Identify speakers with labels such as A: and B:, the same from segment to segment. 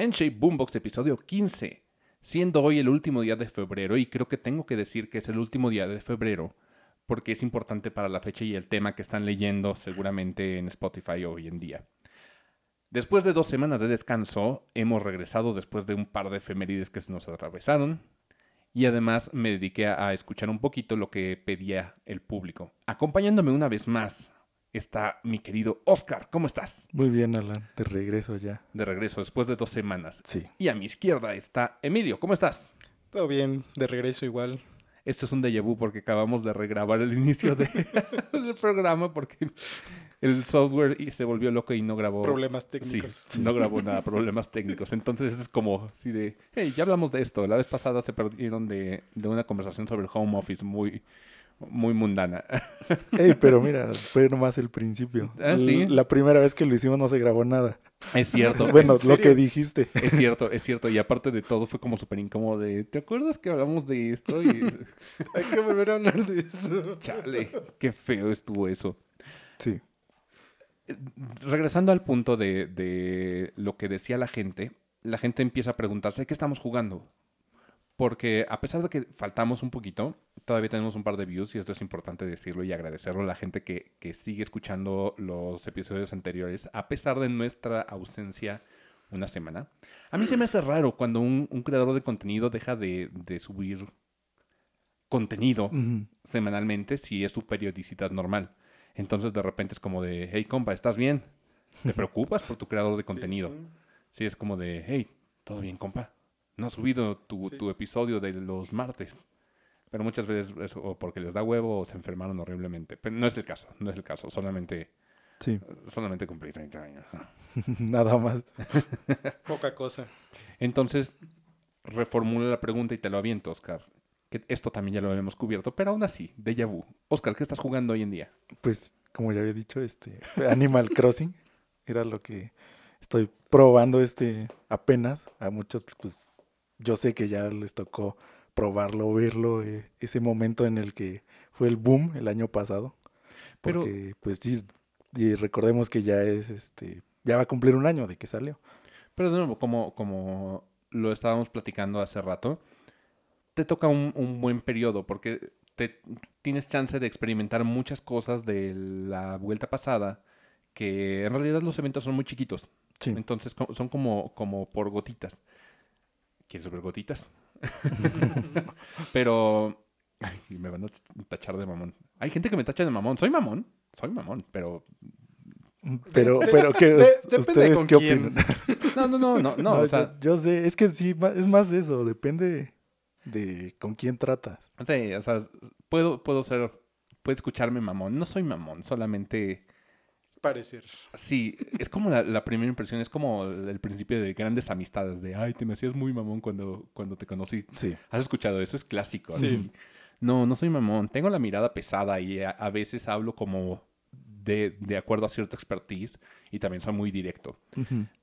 A: N-Shape Boombox episodio 15, siendo hoy el último día de febrero y creo que tengo que decir que es el último día de febrero porque es importante para la fecha y el tema que están leyendo seguramente en Spotify hoy en día. Después de dos semanas de descanso, hemos regresado después de un par de efemérides que se nos atravesaron y además me dediqué a escuchar un poquito lo que pedía el público. Acompañándome una vez más está mi querido Oscar. ¿Cómo estás?
B: Muy bien, Alan. De regreso ya.
A: De regreso, después de dos semanas.
B: Sí.
A: Y a mi izquierda está Emilio. ¿Cómo estás?
C: Todo bien, de regreso igual.
A: Esto es un déjà vu porque acabamos de regrabar el inicio de- del programa porque el software y- se volvió loco y no grabó.
C: Problemas
A: Sí,
C: técnicos.
A: no grabó nada, problemas técnicos. Entonces es como si de, hey, ya hablamos de esto. La vez pasada se perdieron de, de una conversación sobre el home office muy, muy mundana.
B: Ey, pero mira, fue nomás el principio.
A: Ah, sí.
B: La primera vez que lo hicimos no se grabó nada.
A: Es cierto.
B: Bueno,
C: ¿En
B: lo que dijiste.
A: Es cierto, es cierto. Y aparte de todo, fue como súper incómodo de, ¿te acuerdas que hablamos de esto? Y,
C: Hay que volver a hablar de eso.
A: chale, qué feo estuvo eso.
B: Sí.
A: Regresando al punto de, de lo que decía la gente, la gente empieza a preguntarse, ¿qué estamos jugando? Porque a pesar de que faltamos un poquito, todavía tenemos un par de views y esto es importante decirlo y agradecerlo a la gente que, que sigue escuchando los episodios anteriores, a pesar de nuestra ausencia una semana. A mí se me hace raro cuando un, un creador de contenido deja de, de subir contenido semanalmente si es su periodicidad normal. Entonces de repente es como de, hey compa, ¿estás bien? ¿Te preocupas por tu creador de contenido?
C: Sí,
A: Sí, es como de, hey, ¿todo bien compa? No has subido tu,
C: Sí.
A: tu episodio de los martes. Pero muchas veces es o porque les da huevo o se enfermaron horriblemente. Pero no es el caso, no es el caso. Solamente,
B: Sí,
A: solamente cumplí 30 años.
B: nada más.
C: Poca cosa.
A: Entonces, reformula la pregunta y te lo aviento, Oscar. Que esto también ya lo habíamos cubierto, pero aún así, déjà vu. Oscar, ¿qué estás jugando hoy en día?
B: Pues, como ya había dicho, este Animal Crossing era lo que estoy probando este apenas. A muchos, pues, yo sé que ya les tocó probarlo, verlo, eh, ese momento en el que fue el boom el año pasado.
A: Pero-
B: Porque, pues sí, y recordemos que ya es, este, ya va a cumplir un año de que salió.
A: Pero de nuevo, como, como lo estábamos platicando hace rato, te toca un, un buen periodo porque te, tienes chance de experimentar muchas cosas de la vuelta pasada que en realidad los eventos son muy chiquitos.
B: Sí.
A: Entonces son como, como por gotitas. ¿Quieres ver gotitas? Pero ay, me van a tachar de mamón. Hay gente que me tacha de mamón. Soy mamón. Soy mamón, pero...
B: Pero, pero ¿qué,
C: De- depende
B: ¿ustedes
C: con
B: qué
C: quién.
B: opinan?
A: No, no, no, no, no.
B: No,
A: o sea,
B: yo, yo sé, es que sí, es más de eso, depende de con quién tratas.
A: Sí, o sea, puedo, puedo ser, puede escucharme mamón. No soy mamón, solamente,
C: Parecer.
A: sí, es como la, la primera impresión, es como el, el principio de grandes amistades, de, ay, te me hacías muy mamón cuando, cuando te conocí.
B: Sí.
A: ¿Has escuchado eso? Es clásico.
C: Sí.
A: así. No, no soy mamón. Tengo la mirada pesada y a, a veces hablo como de, de acuerdo a cierta expertise y también soy muy directo.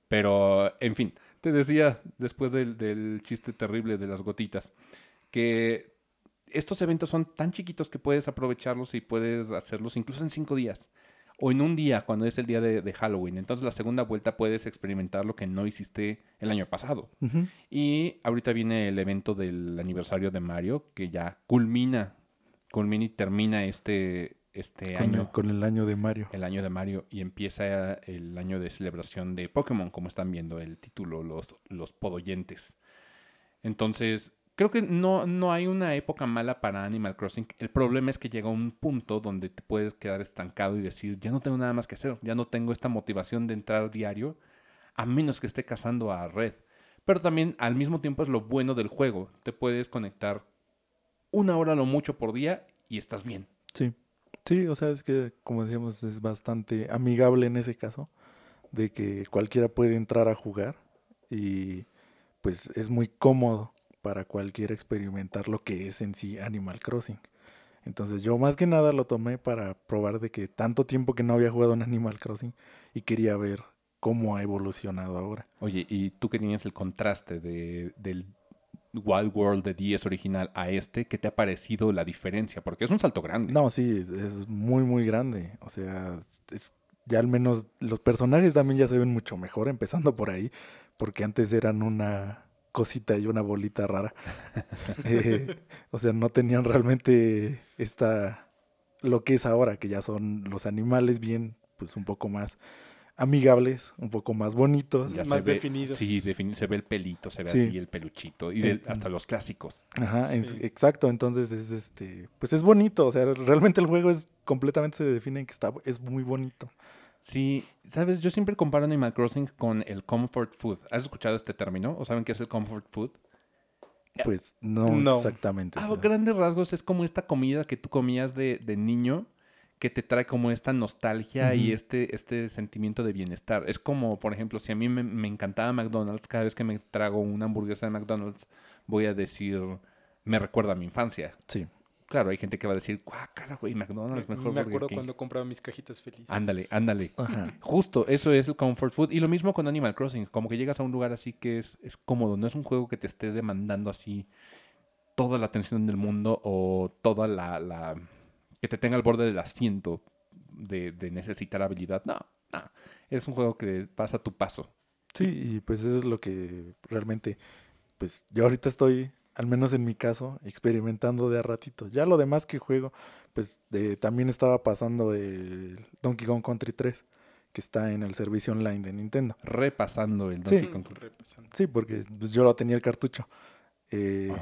A: Pero, en fin, te decía después del, del chiste terrible de las gotitas, que estos eventos son tan chiquitos que puedes aprovecharlos y puedes hacerlos incluso en cinco días. O en un día, cuando es el día de, de Halloween. Entonces, la segunda vuelta puedes experimentar lo que no hiciste el año pasado. Y ahorita viene el evento del aniversario de Mario, que ya culmina, culmina y termina este, este
B: Con,
A: año
B: el, con el año de Mario.
A: el año de Mario y empieza el año de celebración de Pokémon, como están viendo el título, los, los podoyentes. Entonces, creo que no, no hay una época mala para Animal Crossing. El problema es que llega un punto donde te puedes quedar estancado y decir, ya no tengo nada más que hacer, ya no tengo esta motivación de entrar diario, a menos que esté cazando a Red. Pero también al mismo tiempo es lo bueno del juego. Te puedes conectar una hora lo mucho por día y estás bien.
B: Sí. Sí, o sea, es que, como decíamos, es bastante amigable en ese caso, de que cualquiera puede entrar a jugar y pues es muy cómodo para cualquiera experimentar lo que es en sí Animal Crossing. Entonces yo más que nada lo tomé para probar de que tanto tiempo que no había jugado en Animal Crossing y quería ver cómo ha evolucionado ahora.
A: Oye, y tú que tenías el contraste de, del Wild World de 10 original a este, ¿qué te ha parecido la diferencia? Porque es un salto grande.
B: No, sí, es muy, muy grande. O sea, es, ya al menos los personajes también ya se ven mucho mejor, empezando por ahí. porque antes eran una cosita y una bolita rara. Eh, o sea, no tenían realmente esta lo que es ahora, que ya son los animales bien, pues un poco más amigables, un poco más bonitos.
A: Ya
C: Más
A: ve-
C: definidos.
A: Sí, defini- se ve el pelito, se ve
B: Sí.
A: así el peluchito. Y de-
B: Eh,
A: hasta los clásicos.
B: Ajá, exacto, entonces es este, pues es bonito, o sea, realmente el juego es completamente se define en que está es muy bonito.
A: Sí, sabes, yo siempre comparo Animal Crossing con el comfort food. ¿Has escuchado este término? ¿O saben qué es el comfort food?
B: Pues no,
C: No.
B: exactamente.
A: A
B: sea,
A: grandes rasgos es como esta comida que tú comías de, de niño que te trae como esta nostalgia y este, este sentimiento de bienestar. Es como, por ejemplo, si a mí me, me encantaba McDonald's, cada vez que me trago una hamburguesa de McDonald's, voy a decir, me recuerda a mi infancia.
B: Sí.
A: Claro, hay gente que va a decir, guácala, güey, McDonald's, mejor
C: Me acuerdo
A: King".
C: cuando compraba mis cajitas felices.
A: Ándale, ándale.
B: Ajá.
A: Justo, eso es el comfort food. Y lo mismo con Animal Crossing, como que llegas a un lugar así que es, es cómodo, no es un juego que te esté demandando así toda la atención del mundo o toda la... la- que te tenga al borde del asiento de, de necesitar habilidad. No, no, es un juego que pasa a tu paso.
B: Sí, y pues eso es lo que realmente, pues yo ahorita estoy, al menos en mi caso, experimentando de a ratito. Ya lo demás que juego, pues de- también estaba pasando el Donkey Kong Country 3, que está en el servicio online de Nintendo.
A: Repasando el
B: Sí.
A: Donkey Kong.
C: Repasando.
B: Sí, porque pues, yo lo tenía el cartucho. Eh.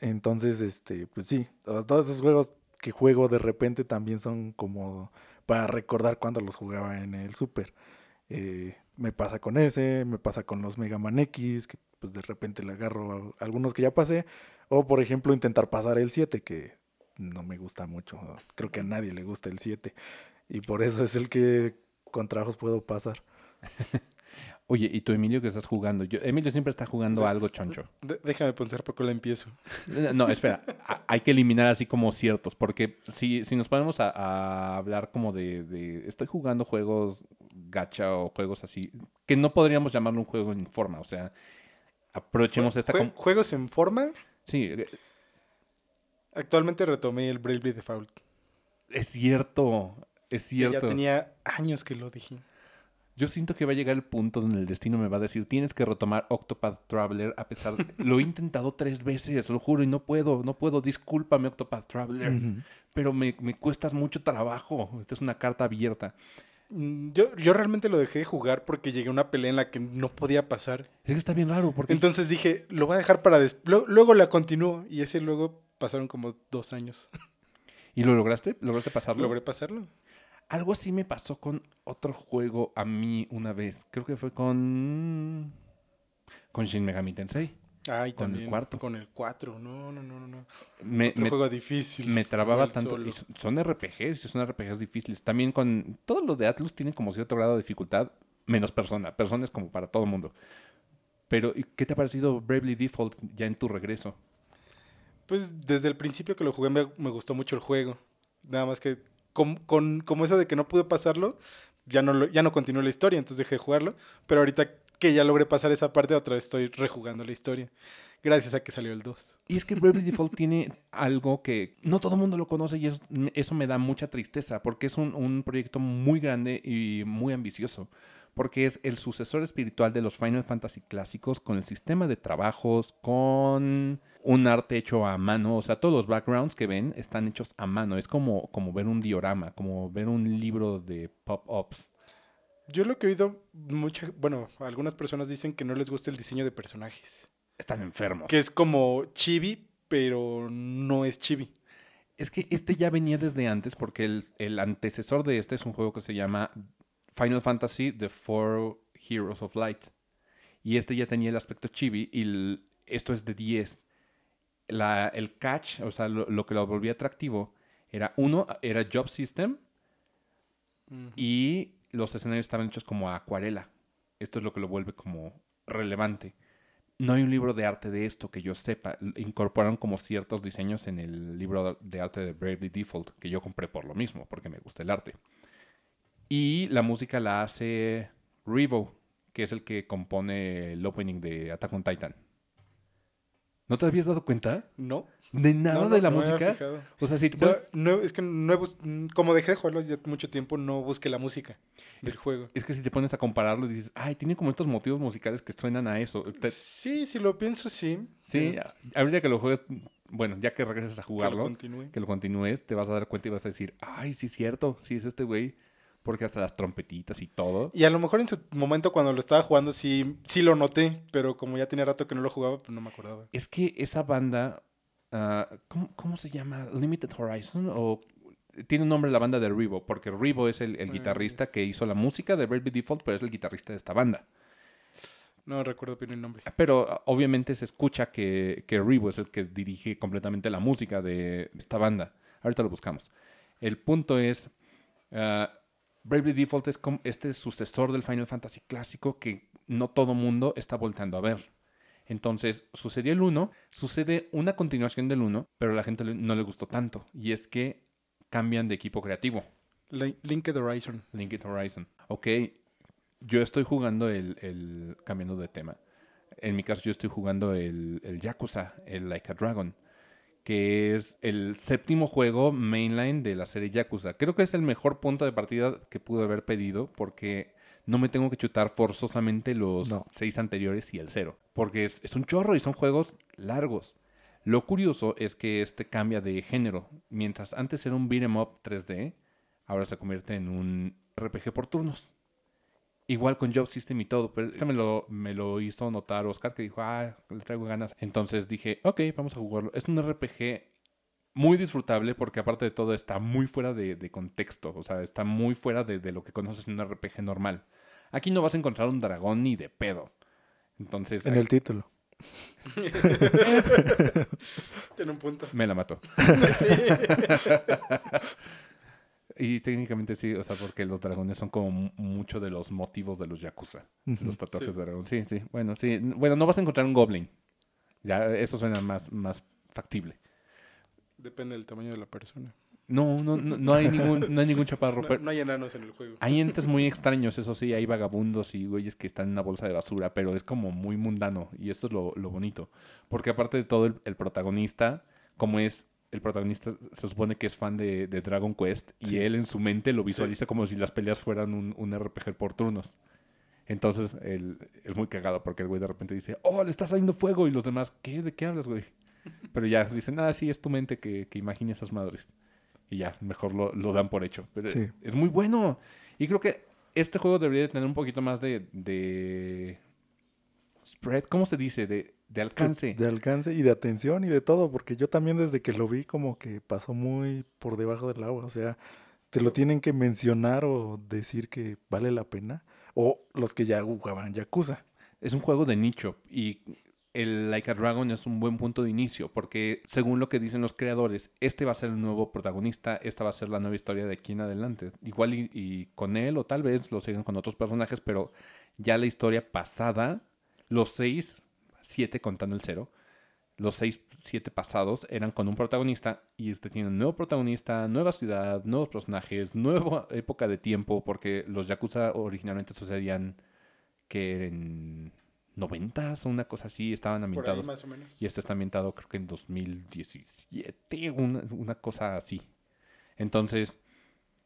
B: Entonces, este, pues sí, to- todos esos juegos que juego de repente también son como para recordar cuando los jugaba en el Super. Eh, me pasa con ese, me pasa con los Mega Man X, que pues de repente le agarro a algunos que ya pasé. O por ejemplo intentar pasar el 7, que no me gusta mucho. Creo que a nadie le gusta el 7. Y por eso es el que con trabajos puedo pasar.
A: Oye, ¿y tú, Emilio, que estás jugando? Yo, Emilio siempre está jugando
C: De-
A: algo choncho.
C: De- déjame pensar por qué la empiezo.
A: No, espera, a- hay que eliminar así como ciertos, porque si, si nos ponemos a, a hablar como de, de- estoy jugando juegos gacha o juegos así, que no podríamos llamarlo un juego en forma, o sea, aprovechemos esta...
C: Jue- Juegos en forma.
A: Sí, eh,
C: Actualmente retomé el Bravely Default.
A: es cierto, es
C: que Ya
A: cierto.
C: tenía años que lo dije.
A: Yo siento que va a llegar el punto donde el destino me va a decir, tienes que retomar Octopath Traveler a pesar de... Lo he intentado tres veces, lo juro, y no puedo, no puedo, discúlpame Octopath Traveler,
B: Ujú.
A: pero me, me cuestas mucho trabajo, esta es una carta abierta.
C: Mm, Yo, yo realmente lo dejé de jugar porque llegué a una pelea en la que no podía pasar.
A: Es que está bien raro, porque...
C: Entonces dije, lo voy a dejar para después. Luego la continúo. Y ese luego pasaron como dos años.
A: ¿Y lo lograste? ¿Lograste pasarlo?
C: Logré pasarlo.
A: Algo así me pasó con otro juego a mí una vez. Creo que fue con... Con Shin Megami Tensei.
C: Ay,
A: Con el cuarto.
C: Con el 4. No, no, no, no.
A: Me,
C: Otro
A: me-
C: juego difícil.
A: me trababa tanto. y son- RPGs, son RPGs difíciles. También con... Todo lo de Atlus tiene como cierto grado de dificultad, menos persona. Persona es como para todo el mundo. Pero, ¿y ¿qué te ha parecido Bravely Default ya en tu regreso?
C: Pues desde el principio que lo jugué me, me gustó mucho el juego. Nada más que con, con- como eso de que no pude pasarlo, ya no, lo- ya no continuó la historia, entonces dejé de jugarlo. Pero ahorita que ya logré pasar esa parte, otra vez estoy rejugando la historia. Gracias a que salió el 2.
A: Y es que Bravely Default tiene algo que no todo el mundo lo conoce y es- eso me da mucha tristeza porque es un, un proyecto muy grande y muy ambicioso. Porque es el sucesor espiritual de los Final Fantasy clásicos con el sistema de trabajos, con un arte hecho a mano. O sea, todos los backgrounds que ven están hechos a mano. Es como, como ver un diorama, como ver un libro de pop-ups.
C: Yo lo que he oído, mucha, bueno, algunas personas dicen que no les gusta el diseño de personajes.
A: Están enfermos.
C: Que es como chibi, pero no es chibi.
A: Es que este ya venía desde antes porque el, el antecesor de este es un juego que se llama Final Fantasy The Four Heroes of Light. Y este ya tenía el aspecto chibi y el- esto es de 10. La, el catch, o sea, lo, lo que lo volvía atractivo era uno, era Job System y los escenarios estaban hechos como a acuarela. Esto es lo que lo vuelve como relevante. No hay un libro de arte de esto que yo sepa. Incorporaron como ciertos diseños en el libro de arte de Bravely Default, que yo compré por lo mismo, porque me gusta el arte. Y la música la hace Revo, que es el que compone el opening de Attack on Titan. ¿No te habías dado cuenta?
C: No.
A: De nada
C: no, no,
A: de la
C: no me
A: música.
C: fijado.
A: O sea, si
C: es que no he bus- como dejé de jugarlo ya mucho tiempo, no busqué la música del juego.
A: es que si te pones a compararlo y dices, ay, tiene como estos motivos musicales que suenan a eso. Te-
C: Sí, si lo pienso, sí.
A: sí, ahorita que lo juegues, bueno, ya que regreses a
C: que lo
A: jugarlo, que lo continúes, te vas a dar cuenta y vas a decir, ay, sí es cierto, sí es este güey. Porque hasta las trompetitas y todo.
C: Y a lo mejor en su momento cuando lo estaba jugando sí, sí lo noté, pero como ya tenía rato que no lo jugaba, pues no me acordaba.
A: Es que esa banda, ah, ¿cómo, cómo se llama? Limited Horizon o tiene un nombre la banda de Rivo, porque Rivo es el, el guitarrista que hizo la música de Bravely Default, pero es el guitarrista de esta banda.
C: No recuerdo bien el nombre.
A: Pero ah, obviamente se escucha que, que Rivo es el que dirige completamente la música de esta banda. Ahorita lo buscamos. El punto es, ah, Bravely Default es como este sucesor del Final Fantasy clásico que no todo mundo está voltando a ver. Entonces, sucedió el 1, sucede una continuación del 1, pero a la gente no le gustó tanto. Y es que cambian de equipo creativo.
C: Li- Linked Horizon.
A: Linked Horizon. Ok, yo estoy jugando el, el- Cambiando de tema. En mi caso, yo estoy jugando el, el Yakuza, el Like a Dragon, que es el séptimo juego mainline de la serie Yakuza. Creo que es el mejor punto de partida que pude haber pedido porque no me tengo que chutar forzosamente los
B: No.
A: seis anteriores y el cero. Porque es, es un chorro y son juegos largos. Lo curioso es que este cambia de género. Mientras antes era un beat'em up 3D, ahora se convierte en un RPG por turnos. Igual con Job System y todo, pero este me lo, me lo hizo notar Oscar que dijo, ah, le traigo ganas. Entonces dije, ok, vamos a jugarlo. Es un RPG muy disfrutable porque aparte de todo está muy fuera de, de contexto, o sea, está muy fuera de, de lo que conoces en un RPG normal. Aquí no vas a encontrar un dragón ni de pedo. Entonces,
B: En el título.
C: Tiene un punto.
A: me la mató. Y técnicamente sí, o sea, porque los dragones son como mu- mucho de los motivos de los Yakuza. Los tatuajes
C: Sí.
A: de dragón. Sí, sí. Bueno, sí. Bueno, no vas a encontrar un goblin. Ya, eso suena más, más factible.
C: Depende del tamaño de la persona.
A: No, no, no, no hay ningún, no hay ningún chaparro.
C: No,
A: pero
C: no hay enanos en el juego.
A: Hay entes muy extraños, eso sí, hay vagabundos y güeyes que están en una bolsa de basura, pero es como muy mundano y eso es lo, lo bonito. Porque aparte de todo, el, el protagonista, como es, el protagonista se supone que es fan de, de Dragon Quest y
B: Sí.
A: él en su mente lo visualiza como si las peleas fueran un, un RPG por turnos. Entonces, él, es muy cagado porque el güey de repente dice, oh, le está saliendo fuego y los demás, ¿qué? ¿De qué hablas, güey? Pero ya dicen, ah, sí, es tu mente que, que imagine esas madres. Y ya, mejor lo, lo dan por hecho. Pero
B: Sí.
A: es muy bueno. Y creo que este juego debería de tener un poquito más de, de spread, ¿cómo se dice? De, de alcance.
B: De alcance y de atención y de todo, porque yo también desde que lo vi como que pasó muy por debajo del agua, o sea, te lo tienen que mencionar o decir que vale la pena, o los que ya jugaban Yakuza.
A: Es un juego de nicho y el Like a Dragon es un buen punto de inicio porque según lo que dicen los creadores, este va a ser el nuevo protagonista, esta va a ser la nueva historia de aquí en adelante. Igual y, con él o tal vez lo sigan con otros personajes, pero ya la historia pasada, los seis, siete contando el cero, los seis, siete pasados eran con un protagonista y este tiene un nuevo protagonista, nueva ciudad, nuevos personajes, nueva época de tiempo porque los Yakuza originalmente sucedían que en 90 o una cosa así estaban
C: Por ahí
A: ambientados.
C: más o menos.
A: Y este está ambientado creo que en 2017, una, una cosa así. Entonces,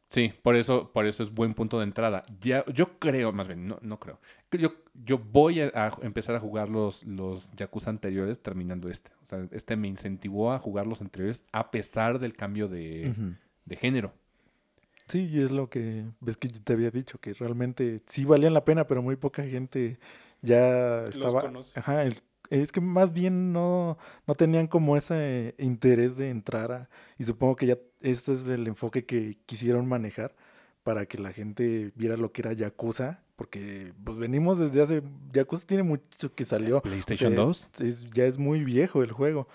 A: sí, por eso, por eso es buen punto de entrada. Ya, yo creo, más bien, no, no creo. que Yo, yo voy a, a empezar a jugar los, los Yakuza anteriores terminando este. O sea, este me incentivó a jugar los anteriores a pesar del cambio de, de género.
B: Sí, y es lo que ves que te había dicho, que realmente sí valían la pena, pero muy poca gente ya
C: Los
B: estaba...
C: conoce.
B: Ajá, el- es que más bien no, no tenían como ese interés de entrar a... Y supongo que ya ese es el enfoque que quisieron manejar para que la gente viera lo que era Yakuza, porque pues venimos desde hace... Yakuza tiene mucho que salió.
A: PlayStation
B: O sea,
A: 2.
B: es- ya es muy viejo el juego.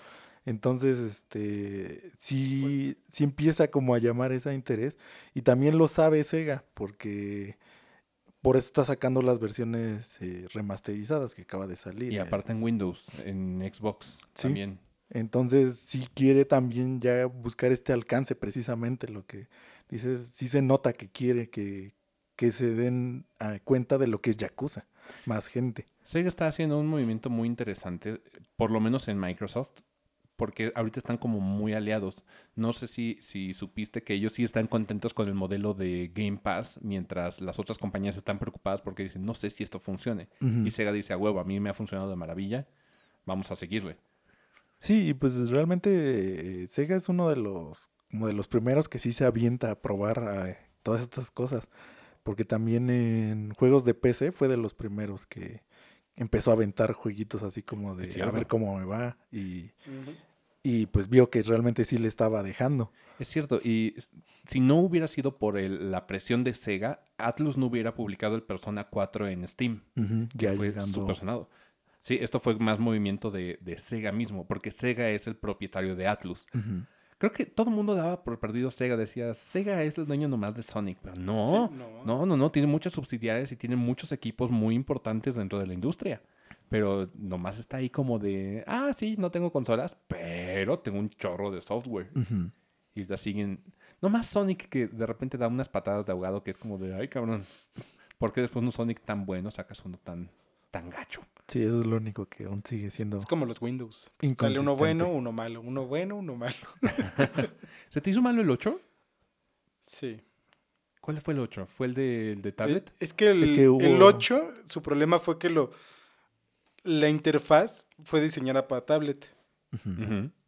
B: Entonces, este, sí, sí empieza como a llamar ese interés. Y también lo sabe Sega, porque por eso está sacando las versiones eh, remasterizadas que acaba de salir.
A: Y
B: eh.
A: aparte en Windows, en Xbox
B: Sí.
A: también.
B: Entonces, sí quiere también ya buscar este alcance, precisamente lo que dices, sí se nota que quiere que, que se den ah, cuenta de lo que es Yakuza. más gente.
A: Sega está haciendo un movimiento muy interesante, por lo menos en Microsoft, porque ahorita están como muy aliados. No sé si, si supiste que ellos sí están contentos con el modelo de Game Pass, mientras las otras compañías están preocupadas porque dicen, no sé si esto funcione. Y Sega dice, a huevo, a mí me ha funcionado de maravilla, vamos a seguirle.
B: Sí, y pues realmente eh, Sega es uno de los, como de los primeros que sí se avienta a probar eh, todas estas cosas. Porque también en juegos de PC fue de los primeros que empezó a aventar jueguitos así como de a ver cómo me va. Y, y pues vio que realmente sí le estaba dejando.
A: Es cierto, y si no hubiera sido por el- la presión de Sega, Atlus no hubiera publicado el Persona 4 en Steam.
B: Ya
A: fue
B: llegando.
A: Sí, esto fue más movimiento de, de Sega mismo, porque Sega es el propietario de Atlus. Creo que todo el mundo daba por perdido Sega, decía, Sega es el dueño nomás de Sonic, pero no,
C: Sí, no.
A: no, no, no, tiene muchas subsidiarias y tiene muchos equipos muy importantes dentro de la industria. Pero nomás está ahí como de, ah, sí, no tengo consolas, pero tengo un chorro de software. Y la siguen. Nomás Sonic que de repente da unas patadas de ahogado que es como de, ay, cabrón. ¿Por qué después un Sonic tan bueno sacas uno tan, tan gacho?
B: Sí, eso es lo único que aún sigue siendo.
C: Es como los Windows. Sale uno bueno, uno malo. Uno bueno, uno malo.
A: ¿Se te hizo malo el 8?
C: Sí.
A: ¿Cuál fue el 8? ¿Fue el de, el de tablet?
C: Es que el,
B: Es que hubo-
C: el 8, su problema fue que lo la interfaz fue diseñada para tablet.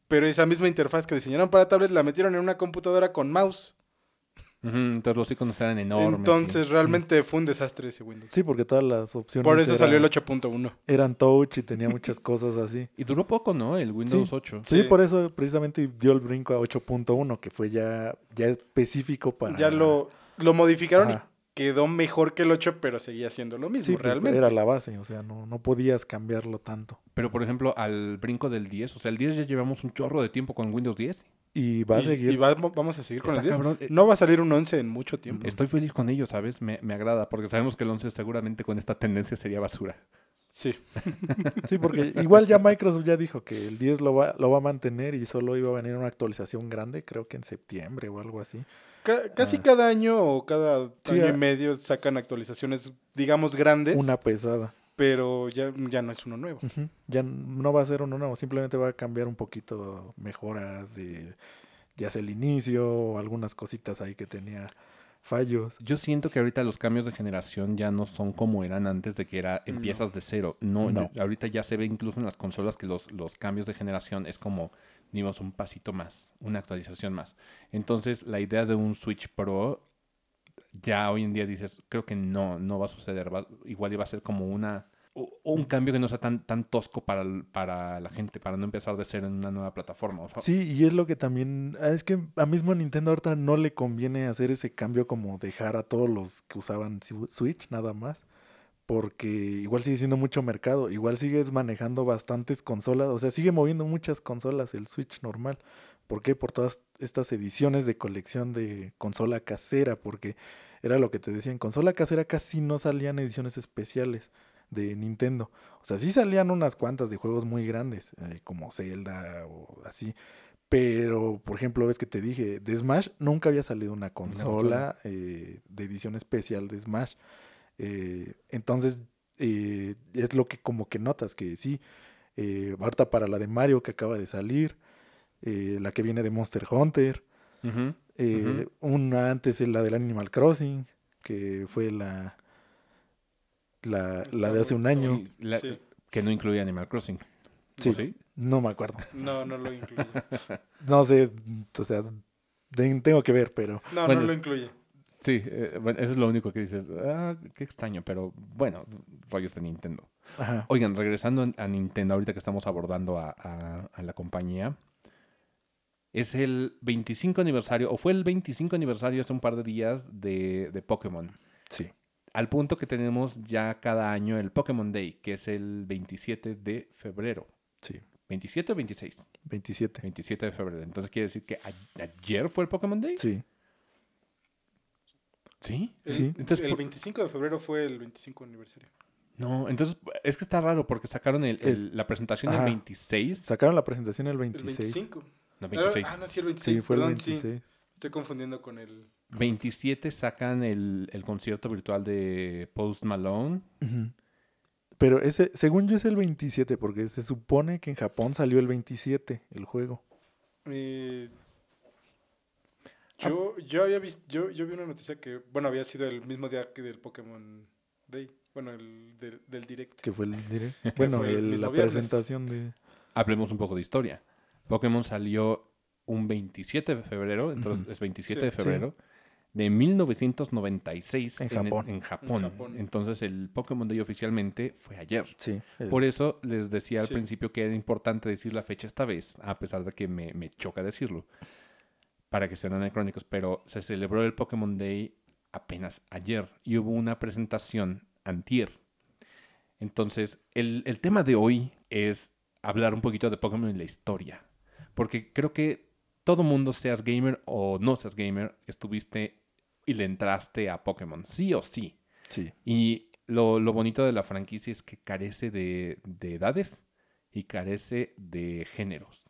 C: Pero esa misma interfaz que diseñaron para tablet la metieron en una computadora con mouse.
A: Ujú, Entonces los iconos eran enormes.
C: Entonces
A: sí.
C: realmente fue un desastre ese Windows.
B: Sí, porque todas las opciones
C: Por eso salió el
B: eran-
C: 8.1.
B: eran touch y tenía muchas cosas así.
A: Y duró poco, ¿no? El Windows
B: Sí.
A: 8.
B: Sí,
C: Sí.
B: por eso precisamente dio el brinco a 8.1, que fue ya, ya específico para...
C: Ya lo, lo modificaron
B: Ajá.
C: y quedó mejor que el 8, pero seguía siendo lo mismo
B: Sí, pues,
C: realmente.
B: era la base, o sea, no, no podías cambiarlo tanto.
A: Pero por ejemplo, al brinco del 10, o sea, el 10 ya llevamos un chorro de tiempo con Windows 10.
B: Y va a
C: Y-
B: seguir...
C: y va- vamos a seguir con
A: Está
C: el 10.
A: cabrón. Eh,
C: No va a salir un 11 en mucho tiempo.
A: Estoy feliz con ello, ¿sabes? Me, me agrada, porque sabemos que el 11 seguramente con esta tendencia sería basura.
C: Sí.
B: Sí, porque igual ya Microsoft ya dijo que el 10 lo va, lo va a mantener y solo iba a venir una actualización grande, creo que en septiembre o algo así.
C: Ca- casi
B: Ah.
C: cada año o cada
B: Sí,
C: año
B: ah.
C: y medio sacan actualizaciones, digamos, grandes,
B: Una pesada.
C: Pero ya, ya no es uno nuevo.
B: Ya no va a ser uno nuevo, simplemente va a cambiar un poquito mejoras de ya sea el inicio o algunas cositas ahí que tenía fallos.
A: Yo siento que ahorita los cambios de generación ya no son como eran antes de que era empiezas de cero. No,
B: No.
A: yo- ahorita ya se ve incluso en las consolas que los, los cambios de generación es como dimos un pasito más, una actualización más. Entonces, la idea de un Switch Pro ya hoy en día dices, creo que no, no va a suceder. Igual iba a ser como una un cambio que no sea tan, tan tosco para, para la gente, para no empezar de cero en una nueva plataforma.
B: Sí, y es lo que también, ah, es que a mismo Nintendo ahorita no le conviene hacer ese cambio como dejar a todos los que usaban Switch nada más, porque igual sigue siendo mucho mercado, igual sigues manejando bastantes consolas, o sea, sigue moviendo muchas consolas el Switch normal. ¿Por qué? Por todas estas ediciones de colección de consola casera, porque era lo que te decía, en consola casera casi no salían ediciones especiales de Nintendo. O sea, sí salían unas cuantas de juegos muy grandes, eh, como Zelda o así. Pero, por ejemplo, ves que te dije, de Smash nunca había salido una consola eh, de edición especial de Smash. Eh, entonces, es lo que como que notas que sí. ahorita para la de Mario que acaba de salir, eh, la que viene de Monster Hunter, eh, una antes es la del Animal Crossing, que fue la, la, la de hace un año.
A: Sí, la-
C: Sí.
A: que no incluye Animal Crossing.
B: Sí. No me acuerdo.
C: No, no lo incluye.
B: No sé, o sea, tengo que ver, pero
C: No,
A: Bueno,
C: no lo incluye.
A: Sí, eh, bueno, eso es lo único que dices. Ah, qué extraño, pero bueno, rollos de Nintendo.
B: ajá.
A: Oigan, regresando a- a Nintendo, ahorita que estamos abordando a, a- a la compañía, es el 25 aniversario, o fue el 25 aniversario hace un par de días de, de Pokémon.
B: Sí.
A: Al punto que tenemos ya cada año el Pokémon Day, que es el 27 de febrero.
B: Sí,
A: ¿27 o 26?
B: 27.
A: 27 de febrero. Entonces quiere decir que a- ayer fue el Pokémon Day.
B: Sí,
A: ¿Sí?
C: El,
B: Sí.
A: Entonces,
C: el
A: por-
C: 25 de febrero fue el 25 aniversario.
A: No, entonces es que está raro porque sacaron el- el-
B: Es-
A: la presentación el
B: ajá.
A: 26.
B: sacaron la presentación el
C: El
B: 26.
C: 25.
A: No, 26.
C: Ah, no, sí, el 26.
B: Sí, fue el
C: perdón, sí.
B: 26.
C: Estoy confundiendo con el...
A: 27 sacan el, el concierto virtual de Post Malone.
B: Pero ese, según yo es el 27, porque se supone que en Japón salió el 27 el juego.
C: Eh, yo, yo había visto, yo, yo vi una noticia que, bueno, había sido el mismo día que del Pokémon Day. Bueno, el del, del direct.
B: Que fue el direct. Bueno,
C: fue el
B: el-
C: mismo
B: la
C: viernes.
B: presentación de...
A: Hablemos un poco de historia. Pokémon salió un 27 de febrero, entonces es 27
C: Sí.
A: de febrero de 1996
B: En Japón.
A: en Japón.
C: En Japón.
A: Entonces el Pokémon Day oficialmente fue ayer.
B: Sí. el-
A: Por eso les decía al
C: Sí.
A: principio que era importante decir la fecha esta vez, a pesar de que me, me choca decirlo, para que sean anacrónicos, pero se celebró el Pokémon Day apenas ayer y hubo una presentación antier. Entonces, el, el tema de hoy es hablar un poquito de Pokémon en la historia, porque creo que todo mundo, seas gamer o no seas gamer, estuviste y le entraste a Pokémon, sí o sí.
B: sí.
A: Y lo, lo bonito de la franquicia es que carece de, de edades y carece de géneros.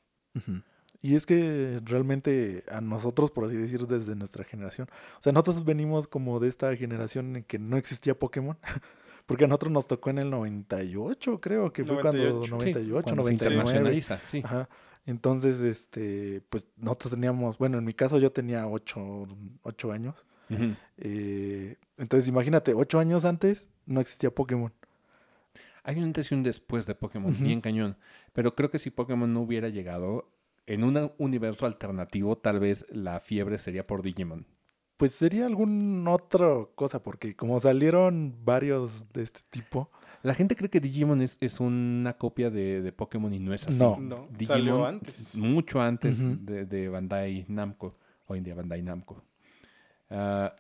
B: Y es que realmente a nosotros, por así decir, desde nuestra generación, o sea, nosotros venimos como de esta generación en que no existía Pokémon, porque a nosotros nos tocó en el 98, creo que fue cuando
C: 98.
A: Sí,
B: 98,
A: cuando se
B: 99.
A: internacionaliza, sí.
B: Ajá. Entonces, este, pues nosotros teníamos, bueno, en mi caso yo tenía 8, ocho años. Eh, entonces, imagínate, 8 años antes no existía Pokémon.
A: Hay un antes y un después de Pokémon, bien cañón. Pero creo que si Pokémon no hubiera llegado en un universo alternativo, tal vez la fiebre sería por Digimon.
B: Pues sería alguna otra cosa, porque como salieron varios de este tipo,
A: La gente cree que Digimon es, es una copia de, de Pokémon y no es así.
B: No.
C: No,
A: Digimon,
C: salió antes.
A: Mucho antes de Bandai Namco. Hoy en día Bandai Namco. Ah,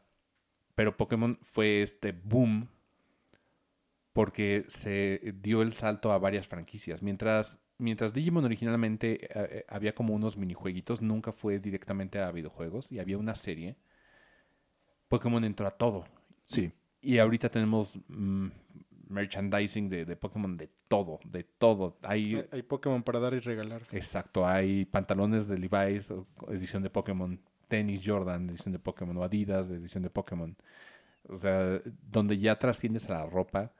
A: pero Pokémon fue este boom porque se dio el salto a varias franquicias. Mientras, mientras Digimon originalmente eh, eh, había como unos minijueguitos, nunca fue directamente a videojuegos y había una serie. Pokémon entró a todo.
B: sí.
A: Y ahorita tenemos mm, merchandising de, de Pokémon de todo, de todo. Hay,
C: Hay, hay Pokémon para dar y regalar.
A: exacto, hay pantalones de Levi's, edición de Pokémon, tenis Jordan, edición de Pokémon, o Adidas, edición de Pokémon. O sea, donde ya trasciendes a la ropa,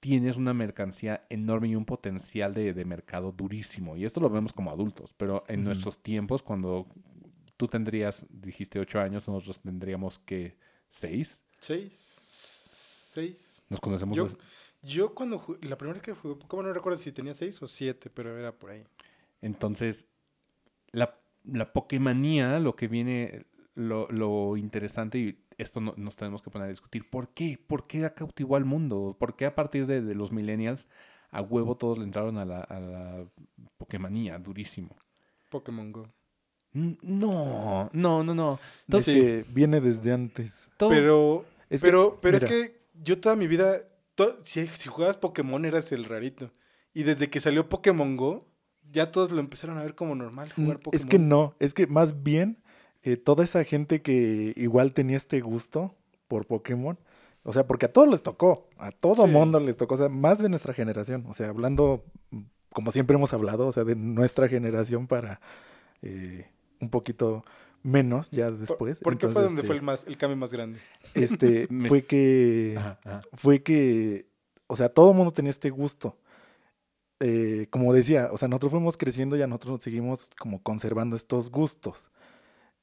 A: tienes una mercancía enorme y un potencial de, de mercado durísimo. Y esto lo vemos como adultos, pero en nuestros tiempos, cuando tú tendrías, dijiste, ocho años, nosotros tendríamos que seis.
C: ¿Seis? ¿Seis?
A: Nos conocemos
C: Yo,
A: desde-
C: yo cuando jugué, la primera vez que jugué Pokémon no recuerdo si tenía seis o siete, pero era por ahí.
A: Entonces, la, la Pokémonía, lo que viene, lo, lo interesante, y esto no- nos tenemos que poner a discutir, ¿por qué? ¿Por qué cautivó al mundo? ¿Por qué a partir de, de los millennials a huevo todos le entraron a la, a la Pokémonía? Durísimo.
C: Pokémon Go.
A: No, no, no, no.
B: Es
C: Sí.
B: que viene desde antes.
A: Todo-
C: Pero,
B: Es que,
C: pero, pero es que yo toda mi vida, si, si jugabas Pokémon eras el rarito. Y desde que salió Pokémon Go, ya todos lo empezaron a ver como normal jugar Pokémon.
B: Es que no, es que más bien eh, toda esa gente que igual tenía este gusto por Pokémon, o sea, porque a todos les tocó, a todo
C: Sí.
B: mundo les tocó, o sea, más de nuestra generación, o sea, hablando mm, como siempre hemos hablado, o sea, de nuestra generación para eh, un poquito menos ya
C: ¿Por-
B: después.
C: ¿Por, qué fue donde
B: este,
C: fue el, más, el cambio más grande?
B: Este, fue que
A: Ajá, ajá.
B: fue que, o sea, todo el mundo tenía este gusto. Eh, como decía, o sea, nosotros fuimos creciendo y a nosotros seguimos como conservando estos gustos.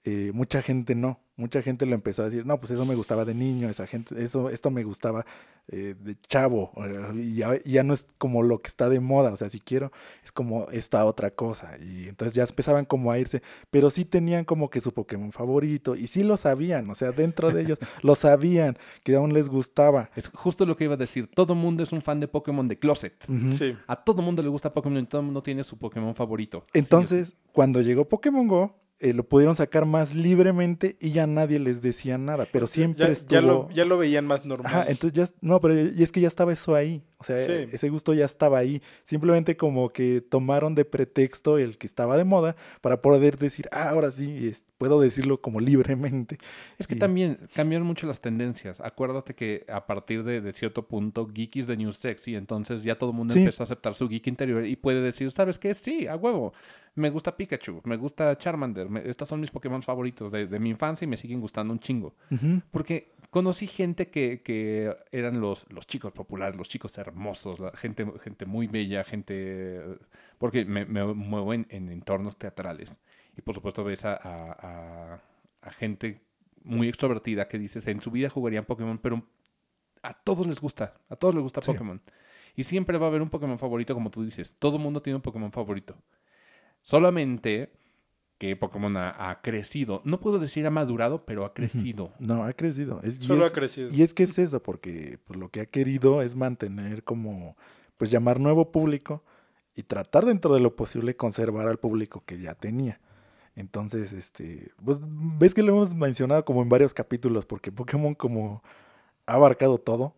B: Eh, mucha gente no, mucha gente lo empezó a decir, no, pues eso me gustaba de niño, esa gente, eso, esto me gustaba eh, de chavo, eh, y ya, ya no es como lo que está de moda, o sea, si quiero, es como esta otra cosa, y entonces ya empezaban como a irse, pero sí tenían como que su Pokémon favorito, y sí lo sabían, o sea, dentro de ellos lo sabían, que aún les gustaba.
A: Es justo lo que iba a decir. Todo mundo es un fan de Pokémon de Closet.
C: Sí.
A: A todo mundo le gusta Pokémon y todo el mundo tiene su Pokémon favorito.
B: Entonces, cuando llegó Pokémon Go, eh, lo pudieron sacar más libremente y ya nadie les decía nada, pero siempre
C: ya,
B: estuvo...
C: ya lo, ya lo veían más normal.
B: Ajá, entonces ya, no, pero y es que ya estaba eso ahí, o sea,
C: Sí.
B: ese gusto ya estaba ahí, simplemente como que tomaron de pretexto el que estaba de moda para poder decir, ah, ahora sí, es- puedo decirlo como libremente.
A: Es que
B: Y-
A: también cambiaron mucho las tendencias. Acuérdate que a partir de, de cierto punto, geek is the new sexy. Entonces ya todo el mundo
B: Sí.
A: empezó a aceptar su geek interior y puede decir, ¿sabes qué? Sí, a huevo. Me gusta Pikachu, me gusta Charmander. me- estos son mis Pokémon favoritos de, de mi infancia y me siguen gustando un chingo. Porque conocí gente que, que eran los, los chicos populares, los chicos hermosos, la gente, gente muy bella, gente... Porque me, me muevo en, en entornos teatrales. Y por supuesto ves a, a- a- a gente muy extrovertida que dices, en su vida jugarían Pokémon, pero a todos les gusta, a todos les gusta
B: Sí.
A: Pokémon. Y siempre va a haber un Pokémon favorito, como tú dices. Todo mundo tiene un Pokémon favorito. Solamente que Pokémon ha, ha crecido. No puedo decir ha madurado, pero ha crecido.
B: No, ha crecido. Es,
C: Solo
B: es-
C: ha crecido.
B: Y es que es eso, porque pues, lo que ha querido es mantener como, pues llamar nuevo público y tratar dentro de lo posible conservar al público que ya tenía. Entonces, este, pues ves que lo hemos mencionado como en varios capítulos, porque Pokémon como ha abarcado todo,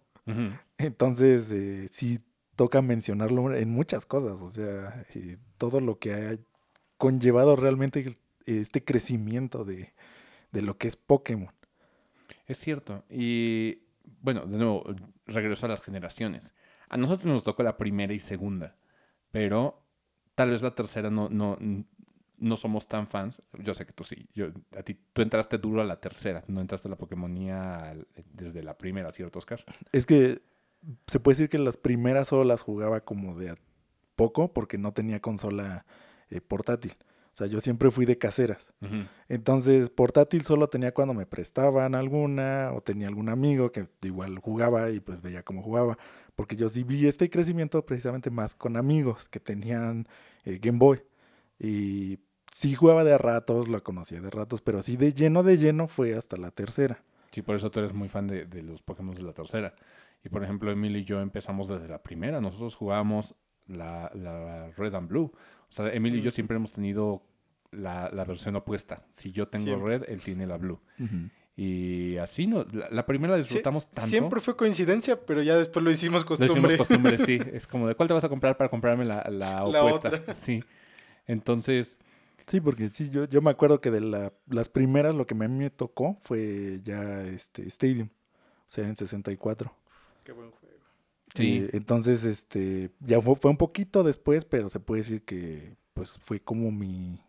B: entonces eh, sí toca mencionarlo en muchas cosas, o sea, eh, todo lo que ha conllevado realmente este crecimiento de, de lo que es Pokémon.
A: Es cierto. Y bueno, de nuevo, regreso a las generaciones. A nosotros nos tocó la primera y segunda, pero tal vez la tercera no, no, no somos tan fans. Yo sé que tú sí. Yo, a ti, tú entraste duro a la tercera, no entraste a la Pokémonía desde la primera, ¿cierto, Oscar?
B: Es que se puede decir que las primeras solo las jugaba como de a poco porque no tenía consola eh, portátil. O sea, yo siempre fui de caseras. Entonces, portátil solo tenía cuando me prestaban alguna o tenía algún amigo que igual jugaba y pues veía cómo jugaba. Porque yo sí vi este crecimiento precisamente más con amigos que tenían eh, Game Boy. Y sí jugaba de ratos, lo conocía de ratos, pero así de lleno de lleno fue hasta la tercera.
A: Sí, por eso tú eres muy fan de, de los Pokémon de la tercera. Y por ejemplo, Emily y yo empezamos desde la primera. Nosotros jugábamos la, la Red and Blue. O sea, Emily y yo siempre hemos tenido la, la versión opuesta. Si yo tengo
C: Siempre.
A: Red, él tiene la Blue. Y así, no, la, la primera la
C: Sí,
A: disfrutamos tanto.
C: Siempre fue coincidencia, pero ya después lo hicimos
A: Lo hicimos
C: costumbre.
A: costumbre, sí. Es como, ¿de cuál te vas a comprar para comprarme la, la
C: La
A: opuesta?
C: otra.
A: Sí. Entonces,
B: Sí, porque sí, yo, yo me acuerdo que de la- las primeras lo que a mí me tocó fue ya este Stadium, o sea, en 64.
C: Qué buen juego.
A: Sí.
B: Eh, entonces, este, ya fue, fue un poquito después, pero se puede decir que pues fue como mi,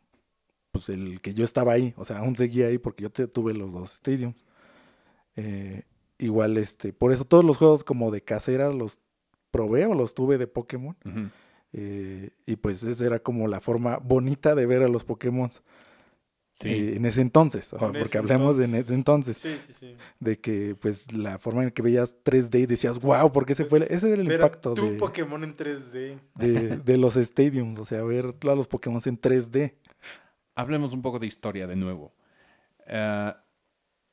B: pues el que yo estaba ahí, o sea, aún seguía ahí porque yo te- tuve los dos stadiums. Eh, igual, este, por eso todos los juegos como de caseras los probé o los tuve de Pokémon. Eh, y pues esa era como la forma bonita de ver a los Pokémon
A: Sí.
B: eh, en ese entonces,
C: En
B: porque
C: ese
B: hablamos de en ese entonces,
C: Sí, sí, sí.
B: de que pues la forma en que veías 3D y decías, wow, porque ese fue, el- ese era el
C: Ver
B: impacto
C: tu
B: de,
C: Pokémon en 3D.
B: de, de los stadiums, o sea, ver a los Pokémon en 3D.
A: Hablemos un poco de historia de nuevo. Eh,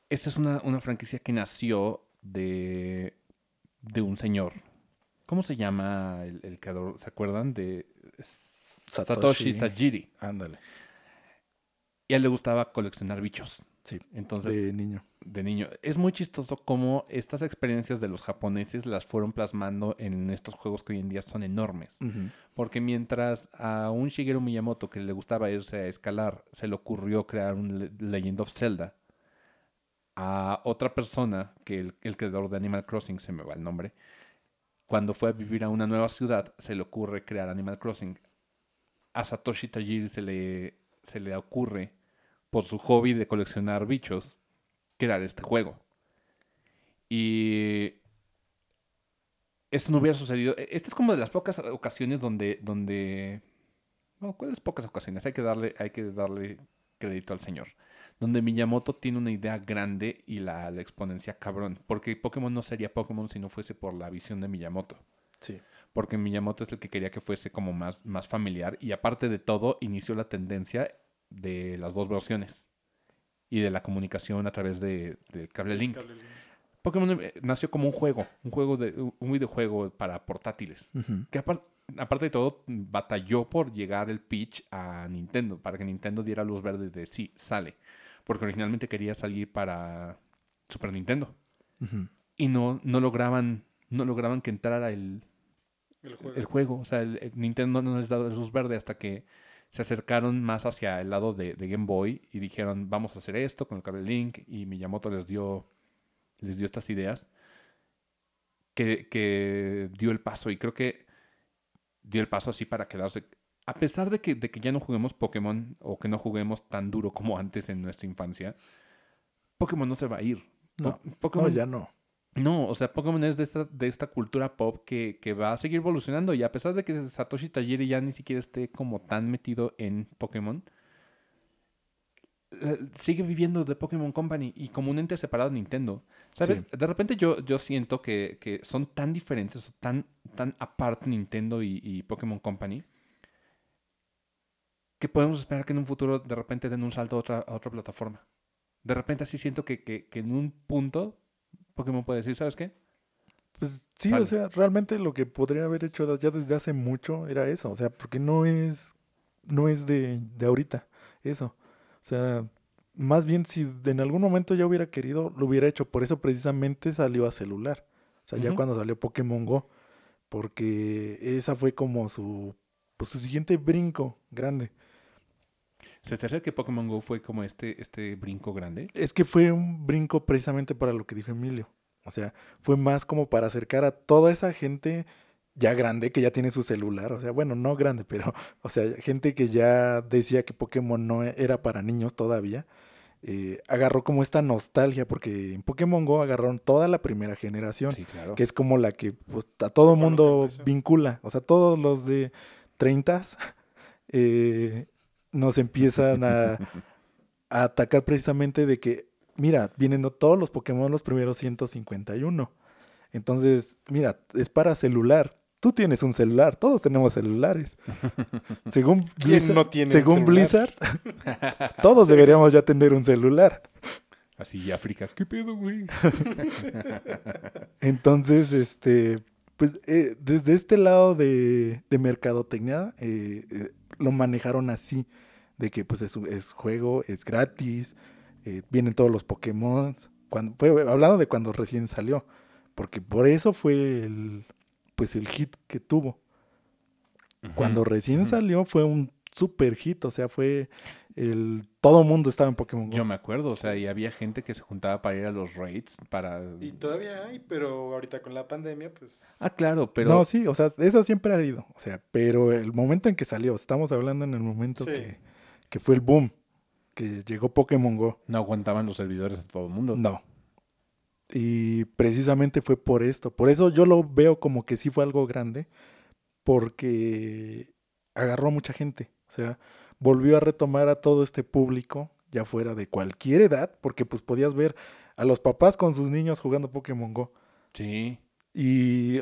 A: esta es una, una franquicia que nació de, de un señor. ¿Cómo se llama el, el creador? ¿Se acuerdan? De Satoshi,
B: Satoshi.
A: Tajiri.
B: Ándale,
A: Y a él le gustaba coleccionar bichos.
B: Sí,
A: Entonces, de,
B: de niño.
A: niño. Es muy chistoso cómo estas experiencias de los japoneses las fueron plasmando en estos juegos que hoy en día son enormes. Porque mientras a un Shigeru Miyamoto que le gustaba irse a escalar, se le ocurrió crear un Le- Legend of Zelda, a otra persona, que el, el creador de Animal Crossing, se me va el nombre, cuando fue a vivir a una nueva ciudad, se le ocurre crear Animal Crossing. A Satoshi Tajiri se le, se le ocurre, por su hobby de coleccionar bichos, crear este juego. Y esto no hubiera sucedido. e- Esta es como de las pocas ocasiones donde, donde, ¿cuáles pocas ocasiones? Hay que darle, hay que darle crédito al señor. Donde Miyamoto tiene una idea grande y la, la exponencia cabrón. Porque Pokémon no sería Pokémon si no fuese por la visión de Miyamoto.
B: Sí.
A: Porque Miyamoto es el que quería que fuese como más, más familiar. Y aparte de todo, inició la tendencia de las dos versiones. Y de la comunicación a través de, del cable link.
C: Cable Link.
A: Pokémon eh, nació como un juego, un juego de un videojuego para portátiles. Que apar- aparte de todo, batalló por llegar el pitch a Nintendo, para que Nintendo diera luz verde de sí, sale. Porque originalmente quería salir para Super Nintendo. Y no, no lograban, no lograban que entrara el,
C: El juego.
A: el juego. O sea, el, el Nintendo no les daba luz verde hasta que se acercaron más hacia el lado de, de Game Boy y dijeron, vamos a hacer esto con el cable Link. Y Miyamoto les dio, les dio estas ideas que, que dio el paso. Y creo que dio el paso así para quedarse. A pesar de que, de que ya no juguemos Pokémon o que no juguemos tan duro como antes en nuestra infancia, Pokémon no se va a ir.
B: No,
A: Po- Pokémon
B: no, ya no.
A: No, o sea, Pokémon es de esta, de esta cultura pop que, que va a seguir evolucionando y a pesar de que Satoshi Tajiri ya ni siquiera esté como tan metido en Pokémon, eh, sigue viviendo de Pokémon Company y como un ente separado de Nintendo. ¿Sabes?
B: Sí.
A: De repente yo, yo siento que, que son tan diferentes, tan, tan aparte Nintendo y, y Pokémon Company, que podemos esperar que en un futuro de repente den un salto a otra, a otra plataforma. De repente así siento que, que, que en un punto Pokémon puede decir, ¿sabes qué?
B: Pues sí,
A: Vale.
B: o sea, realmente lo que podría haber hecho ya desde hace mucho era eso, o sea, porque no es, no es de, de ahorita, eso. O sea, más bien si en algún momento ya hubiera querido, lo hubiera hecho. Por eso precisamente salió a celular. O sea, ya cuando salió Pokémon Go, porque esa fue como su, pues su siguiente brinco grande.
A: ¿Se te hace que Pokémon Go fue como este, este brinco grande?
B: Es que fue un brinco precisamente para lo que dijo Emilio. O sea, fue más como para acercar a toda esa gente ya grande que ya tiene su celular. O sea, bueno, no grande, pero, o sea, gente que ya decía que Pokémon no era para niños todavía. eh, agarró como esta nostalgia, porque en Pokémon Go agarraron toda la primera generación,
A: Sí, claro.
B: que es como la que pues, a todo mundo vincula. O sea, todos los de 30 eh, nos empiezan a, a atacar precisamente de que, mira, vienen todos los Pokémon los primeros 151. Entonces, mira, es para celular. Tú tienes un celular, todos tenemos celulares. Según
C: ¿Quién
B: Blizzard,
C: no tiene un
B: según
C: celular?
B: Blizzard todos deberíamos ya tener un celular.
A: Así África, ¿qué pedo, güey?
B: Entonces, este, pues eh, desde este lado de, de mercadotecnia eh, eh, lo manejaron así, de que pues es, es juego, es gratis, eh, vienen todos los Pokémon. Cuando, fue hablando de cuando recién salió, porque por eso fue el, pues el hit que tuvo. Cuando recién salió fue un super hit, o sea, fue el todo mundo estaba en Pokémon Go.
A: Yo me acuerdo, o sea, y había gente que se juntaba para ir a los raids, para...
C: Y todavía hay, pero ahorita con la pandemia, pues...
A: Ah, claro, pero...
B: No, sí, o sea, eso siempre ha ido. O sea, pero el momento en que salió, estamos hablando en el momento
C: Sí.
B: que, que fue el boom, que llegó Pokémon Go.
A: No aguantaban los servidores de todo el mundo.
B: No. Y precisamente fue por esto. Por eso yo lo veo como que sí fue algo grande, porque agarró a mucha gente. O sea, volvió a retomar a todo este público, ya fuera de cualquier edad, porque pues podías ver a los papás con sus niños jugando Pokémon Go.
A: Sí.
B: Y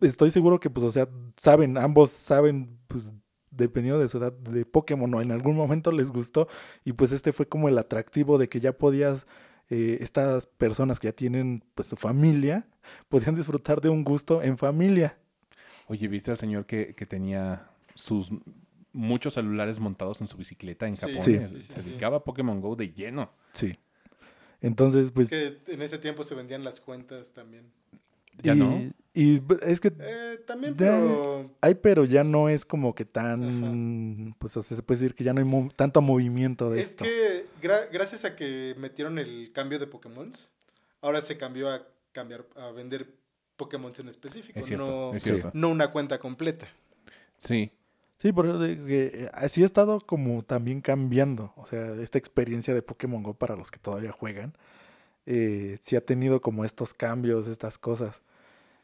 B: estoy seguro que, pues, o sea, saben, ambos saben, pues, dependiendo de su edad de Pokémon, o en algún momento les gustó. Y pues este fue como el atractivo de que ya podías, eh, estas personas que ya tienen, pues, su familia, podían disfrutar de un gusto en familia.
A: Oye, ¿viste al señor que, que tenía sus muchos celulares montados en su bicicleta en
C: Sí,
A: Japón?
B: sí,
A: Se
C: sí,
A: dedicaba a Pokémon Go de lleno.
B: Sí. Entonces, pues...
C: Que en ese tiempo se vendían las cuentas también.
A: ¿Ya
B: y,
A: no?
B: Y es que
C: Eh, también,
B: Ya-
C: pero...
B: hay, pero ya no es como que tan... Pues, o sea, se puede decir que ya no hay mo- tanto movimiento de
C: Es
B: esto.
C: que gra- gracias a que metieron el cambio de Pokémon, ahora se cambió a cambiar a vender Pokémon en específico,
A: Es cierto,
C: no,
A: es
C: no una cuenta completa.
A: Sí.
B: Sí, por eso de que eh, así ha estado como también cambiando. O sea, esta experiencia de Pokémon Go para los que todavía juegan, eh, sí ha tenido como estos cambios, estas cosas.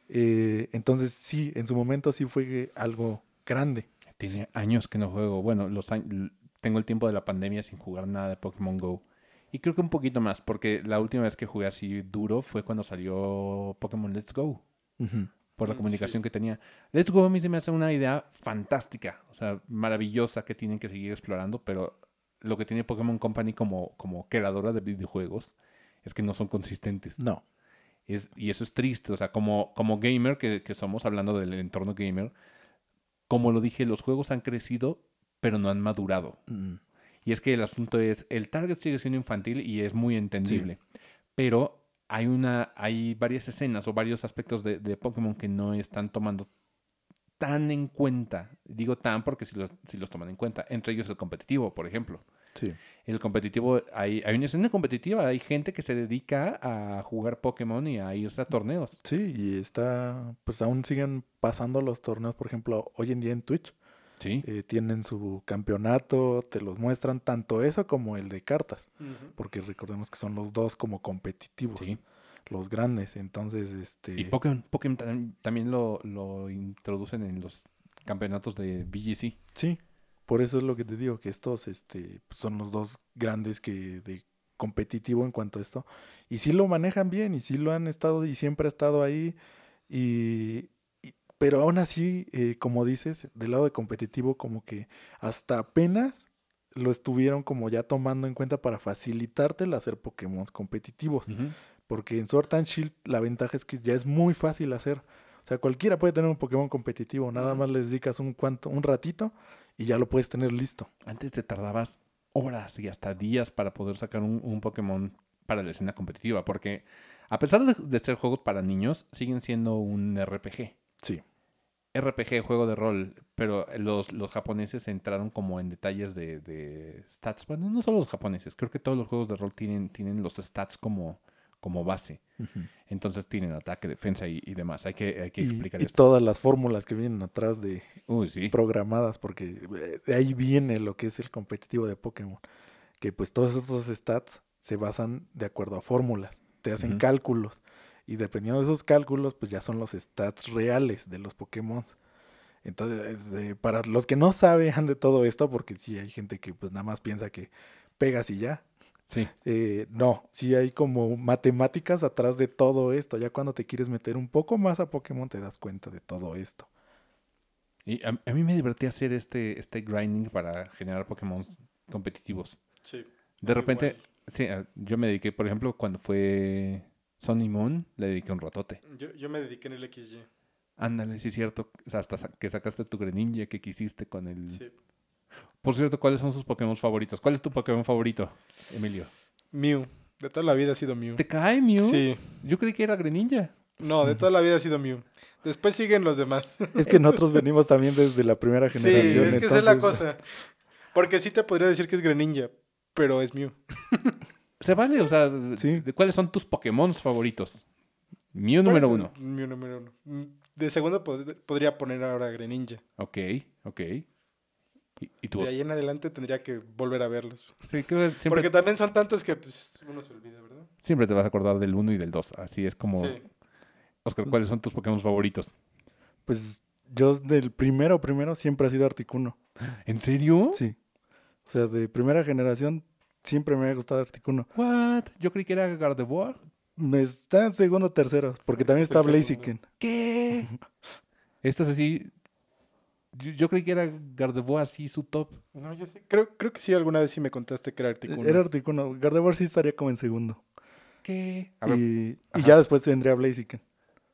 B: Eh, entonces, sí, en su momento sí fue algo grande.
A: Tiene años que no juego. Bueno, los añ- tengo el tiempo de la pandemia sin jugar nada de Pokémon Go. Y creo que un poquito más, porque la última vez que jugué así duro fue cuando salió Pokémon Let's Go.
B: Ujú.
A: Por la
C: Mm,
A: comunicación
C: sí.
A: que tenía. Let's Go a mí se me hace una idea fantástica, o sea, maravillosa que tienen que seguir explorando, pero lo que tiene Pokémon Company como, como creadora de videojuegos es que no son consistentes.
B: No.
A: Es, y eso es triste, o sea, como, como gamer que, que somos, hablando del entorno gamer, como lo dije, los juegos han crecido, pero no han madurado.
B: Mm.
A: Y es que el asunto es, el target sigue siendo infantil y es muy entendible, pero hay una, hay varias escenas o varios aspectos de, de Pokémon que no están tomando tan en cuenta. Digo tan porque si los, si los toman en cuenta. Entre ellos el competitivo, por ejemplo.
B: Sí.
A: El competitivo, hay, hay una escena competitiva, hay gente que se dedica a jugar Pokémon y a irse a torneos.
B: Sí, y está, pues aún siguen pasando los torneos, por ejemplo, hoy en día en Twitch.
A: Sí.
B: eh, tienen su campeonato, te los muestran tanto eso como el de cartas, porque recordemos que son los dos como competitivos.
A: Sí.
B: los grandes. Entonces, este...
A: Y Pokémon, Pokémon tam- también lo, lo introducen en los campeonatos de BGC.
B: Sí, por eso es lo que te digo, que estos este, son los dos grandes que de competitivo en cuanto a esto. Y sí lo manejan bien, y sí lo han estado, y siempre ha estado ahí. Y- pero aún así, eh, como dices, del lado de competitivo, como que hasta apenas lo estuvieron como ya tomando en cuenta para facilitarte el hacer Pokémon competitivos. Porque en Sword and Shield la ventaja es que ya es muy fácil hacer. O sea, cualquiera puede tener un Pokémon competitivo. Nada más le dedicas un, cuanto, un ratito y ya lo puedes tener listo.
A: Antes te tardabas horas y hasta días para poder sacar un, un Pokémon para la escena competitiva. Porque a pesar de, de ser juegos para niños, siguen siendo un RPG.
B: Sí.
A: RPG, juego de rol, pero los, los japoneses entraron como en detalles de, de stats. Bueno, no solo los japoneses, creo que todos los juegos de rol tienen, tienen los stats como, como base. Entonces tienen ataque, defensa y, y demás. Hay que, hay que
B: Y,
A: explicar
B: y
A: esto.
B: todas las fórmulas que vienen atrás de
A: sí.
B: programadas, porque eh, de ahí viene lo que es el competitivo de Pokémon. Que pues todos estos stats se basan de acuerdo a fórmulas. Te hacen cálculos. Y dependiendo de esos cálculos, pues ya son los stats reales de los Pokémon. Entonces, eh, para los que no saben de todo esto, porque sí hay gente que pues nada más piensa que pegas y ya.
A: Sí.
B: Eh, no, sí hay como matemáticas atrás de todo esto. Ya cuando te quieres meter un poco más a Pokémon te das cuenta de todo esto.
A: Y a, a mí me divertía hacer este, este grinding para generar Pokémon competitivos.
C: Sí.
A: De repente,
C: Igual.
A: sí, a- yo me dediqué, por ejemplo, cuando fue Sun y Moon, le dediqué un ratote.
C: Yo, yo me dediqué en el XY.
A: Ándale, sí es cierto. O sea, hasta sa- que sacaste tu Greninja que quisiste con el...
C: Sí.
A: Por cierto, ¿cuáles son sus Pokémon favoritos? ¿Cuál es tu Pokémon favorito, Emilio?
C: Mew. De toda la vida ha sido Mew.
A: ¿Te cae Mew?
C: Sí.
A: Yo creí que era Greninja.
C: No, de toda la vida ha sido Mew. Después siguen los demás.
B: Es que nosotros venimos también desde la primera
C: Sí,
B: generación.
C: es que esa es la cosa. Porque sí te podría decir que es Greninja, pero es Mew.
A: Se vale, o sea,
B: Sí.
A: ¿de ¿cuáles son tus Pokémon favoritos? Mew número uno.
C: Mew número uno. Mm, De segundo pod- podría poner ahora Greninja.
A: Ok, ok. ¿Y, y tú?
C: De ahí en adelante tendría que volver a verlos.
A: Sí, creo que siempre,
C: Porque también son tantos que pues, uno se olvida, ¿verdad?
A: siempre te vas a acordar del 1 y del 2. Así es como...
C: Sí.
A: Oscar, ¿cuáles son tus Pokémon favoritos?
B: Pues yo del primero, primero siempre ha sido Articuno.
A: ¿En serio?
B: Sí. O sea, de primera generación siempre me ha gustado Articuno.
A: What? Yo creí que era Gardevoir.
B: Me está en segundo, tercero, porque también está. Blaziken.
A: ¿Qué? Esto es así... Yo, yo creí que era Gardevoir así su top.
C: No, yo sí. Creo, creo que sí, alguna vez sí me contaste que era Articuno.
B: Era Articuno. Gardevoir sí estaría como en segundo.
A: ¿Qué? A ver,
B: Y, y ya después tendría Blaziken.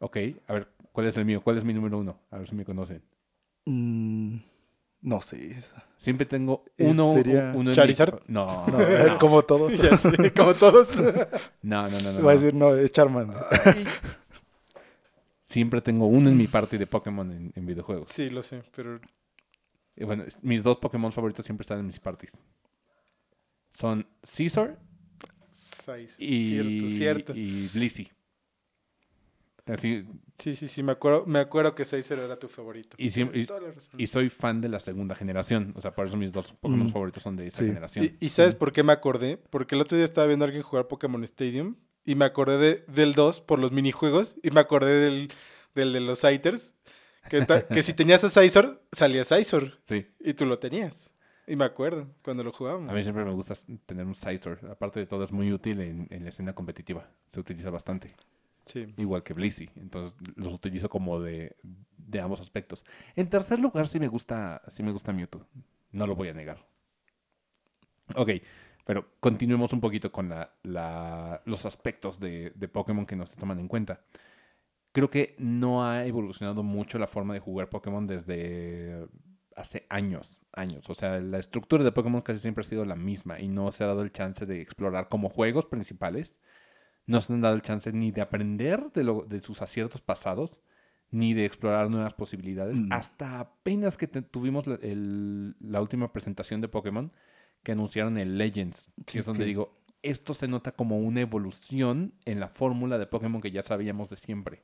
A: ok. A ver, ¿cuál es el mío? ¿Cuál es mi número uno? A ver si me conocen.
B: Mm, no sé.
A: Siempre tengo
B: Eh,
A: uno...
B: sería
A: uno en mi-
C: Charizard.
A: No,
B: No,
A: no,
B: como todo.
C: ya sé, como todos.
A: no, no, no, no,
B: Va a decir, no, es Charmander.
A: Siempre tengo uno en mi party de Pokémon en, en videojuegos.
C: sí, lo sé, pero
A: Y bueno, es- mis dos Pokémon favoritos siempre están en mis parties. Son Caesar
C: seis.
A: y,
C: Cierto, cierto.
A: y Blissey. Así,
C: Sí, sí, sí, me acuerdo, me acuerdo que Seiser era tu favorito.
A: Y soy fan de la segunda generación. O sea, por eso mis dos Pokémon
B: Mm.
A: favoritos son de esa
B: Sí.
A: generación.
C: Y, y ¿sabes por qué me acordé? Porque el otro día estaba viendo a alguien jugar Pokémon Stadium y me acordé de- del 2 por los minijuegos y me acordé del, del de los Scythers. Que, si tenías a Scizor, salía Scizor
A: Sí.
C: y tú lo tenías. Y me acuerdo cuando lo jugábamos.
A: A mí siempre me gusta tener un Scizor. Aparte de todo, es muy útil en, en la escena competitiva. Se utiliza bastante. Igual que Blissey. Entonces los utilizo como de, de ambos aspectos. En tercer lugar, sí me gusta, sí me gusta Mewtwo. No lo voy a negar. Ok, pero continuemos un poquito con la, la- los aspectos de, de Pokémon que no se toman en cuenta. Creo que no ha evolucionado mucho la forma de jugar Pokémon desde hace años, años. O sea, la estructura de Pokémon casi siempre ha sido la misma y no se ha dado el chance de explorar como juegos principales. No se han dado el chance ni de aprender de, lo- de sus aciertos pasados, ni de explorar nuevas posibilidades.
B: Mm.
A: Hasta apenas que te- tuvimos la, el- la última presentación de Pokémon, que anunciaron el Legends, que es donde
B: que-
A: digo, esto se nota como una evolución en la fórmula de Pokémon que ya sabíamos de siempre.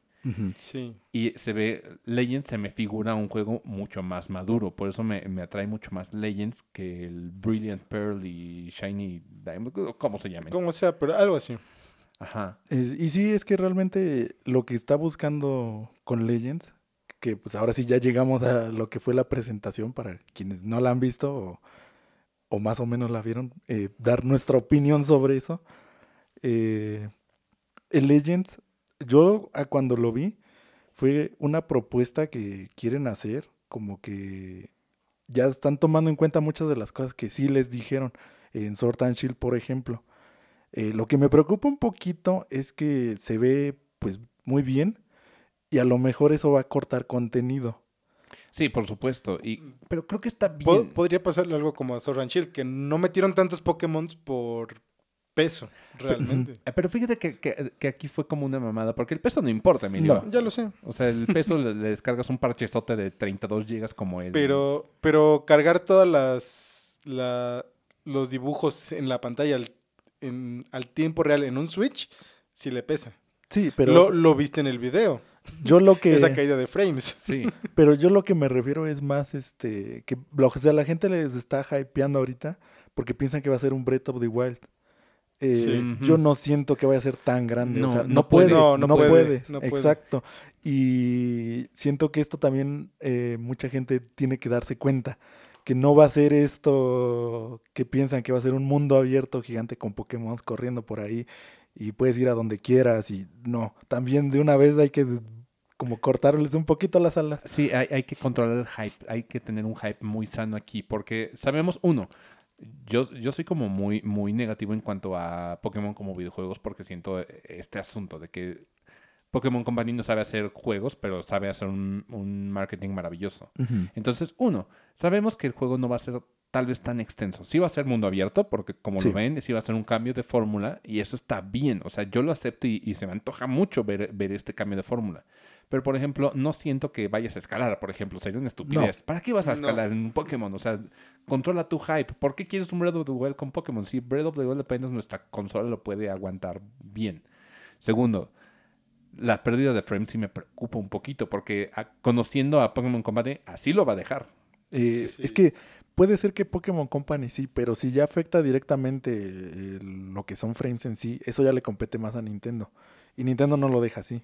C: Sí.
A: Y se ve, Legends se me figura un juego mucho más maduro. Por eso me, me atrae mucho más Legends que el Brilliant Pearl y Shiny Diamond, como se llamen.
C: Como sea, pero algo así.
A: Ajá.
B: Y sí, es que realmente lo que está buscando con Legends, que pues ahora sí ya llegamos a lo que fue la presentación para quienes no la han visto o, más o menos la vieron, eh, dar nuestra opinión sobre eso. Eh, Legends, yo cuando lo vi, fue una propuesta que quieren hacer, como que ya están tomando en cuenta muchas de las cosas que sí les dijeron en Sword and Shield, por ejemplo. Eh, lo que me preocupa un poquito es que se ve pues muy bien y a lo mejor eso va a cortar contenido.
A: Sí, por supuesto. Y, pero creo que está bien.
C: Podría pasarle algo como a Sword and Shield, que no metieron tantos Pokémon por peso, realmente.
A: Pero fíjate que, que- que aquí fue como una mamada, porque el peso no importa, Emilio.
B: No.
C: ya lo sé.
A: O sea, el peso le, le descargas un parchezote de 32 gigas como el...
C: Pero, pero cargar todas las la- los dibujos en la pantalla al, en- al tiempo real en un Switch, sí le pesa.
B: Sí, pero
C: lo, lo viste en el video,
B: yo lo que
C: esa caída de frames.
A: Sí.
B: pero yo lo que me refiero es más este que lo- o sea, la gente les está hypeando ahorita porque piensan que va a ser un Breath of the Wild. Eh,
C: Sí.
B: Yo no siento que vaya a ser tan grande. o
A: No,
B: sea,
A: no
B: no,
A: puede.
B: puede.
C: No,
B: No,
C: no puede,
B: puede.
C: no puede.
B: Exacto. Y siento que esto también eh, mucha gente tiene que darse cuenta. Que no va a ser esto que piensan que va a ser un mundo abierto gigante con Pokémon corriendo por ahí y puedes ir a donde quieras. Y no, también de una vez hay que como cortarles un poquito las alas.
A: Sí, hay, hay que controlar el hype, hay que tener un hype muy sano aquí, porque sabemos, uno, yo, yo soy como muy, muy negativo en cuanto a Pokémon como videojuegos, porque siento este asunto de que Pokémon Company no sabe hacer juegos, pero sabe hacer un, un marketing maravilloso. Entonces, uno, sabemos que el juego no va a ser tal vez tan extenso. Sí va a ser mundo abierto, porque como
B: Sí.
A: lo ven, sí va a ser un cambio de fórmula y eso está bien. O sea, yo lo acepto y, y se me antoja mucho ver, ver este cambio de fórmula. Pero, por ejemplo, no siento que vayas a escalar, por ejemplo. Sería una estupidez. ¿Para qué vas a
C: No.
A: escalar en un Pokémon? O sea, controla tu hype. ¿Por qué quieres un Breath of the Wild con Pokémon? Si Breath of the Wild apenas nuestra consola lo puede aguantar bien. Segundo, la pérdida de frames sí me preocupa un poquito, porque a- conociendo a Pokémon Combate, así lo va a dejar.
B: Eh,
C: Sí.
B: Es que puede ser que Pokémon Company sí, pero si ya afecta directamente eh, lo que son frames en sí, eso ya le compete más a Nintendo. Y Nintendo no lo deja así.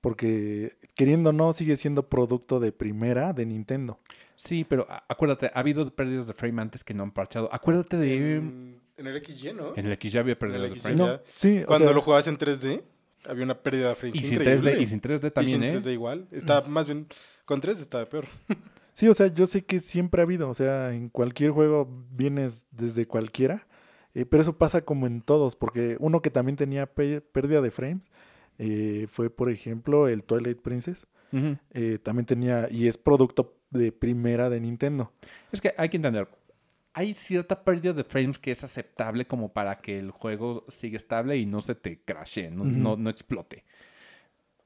B: Porque queriendo o no, sigue siendo producto de primera de Nintendo.
A: Sí, pero acuérdate, ha habido pérdidas de frame antes que no han parchado. Acuérdate de...
C: En, en el XY, ¿no?
A: En el X ya había pérdidas de
C: XY.
A: frame.
B: No, sí, o
C: Cuando
B: sea,
C: lo jugabas en 3D, había una pérdida de frames
A: Y sin,
C: increíble.
A: 3D, y sin 3D también,
C: y sin
A: ¿eh?
C: 3D igual. Estaba más bien... Con 3D estaba peor.
B: sí, o sea, yo sé que siempre ha habido, o sea, en cualquier juego vienes desde cualquiera, eh, pero eso pasa como en todos, porque uno que también tenía pérdida de frames eh, fue, por ejemplo, el Twilight Princess. Eh, también tenía, y es producto de primera de Nintendo.
A: Es que hay que entender. Hay cierta pérdida de frames que es aceptable como para que el juego siga estable y no se te crashe, no, no, no explote.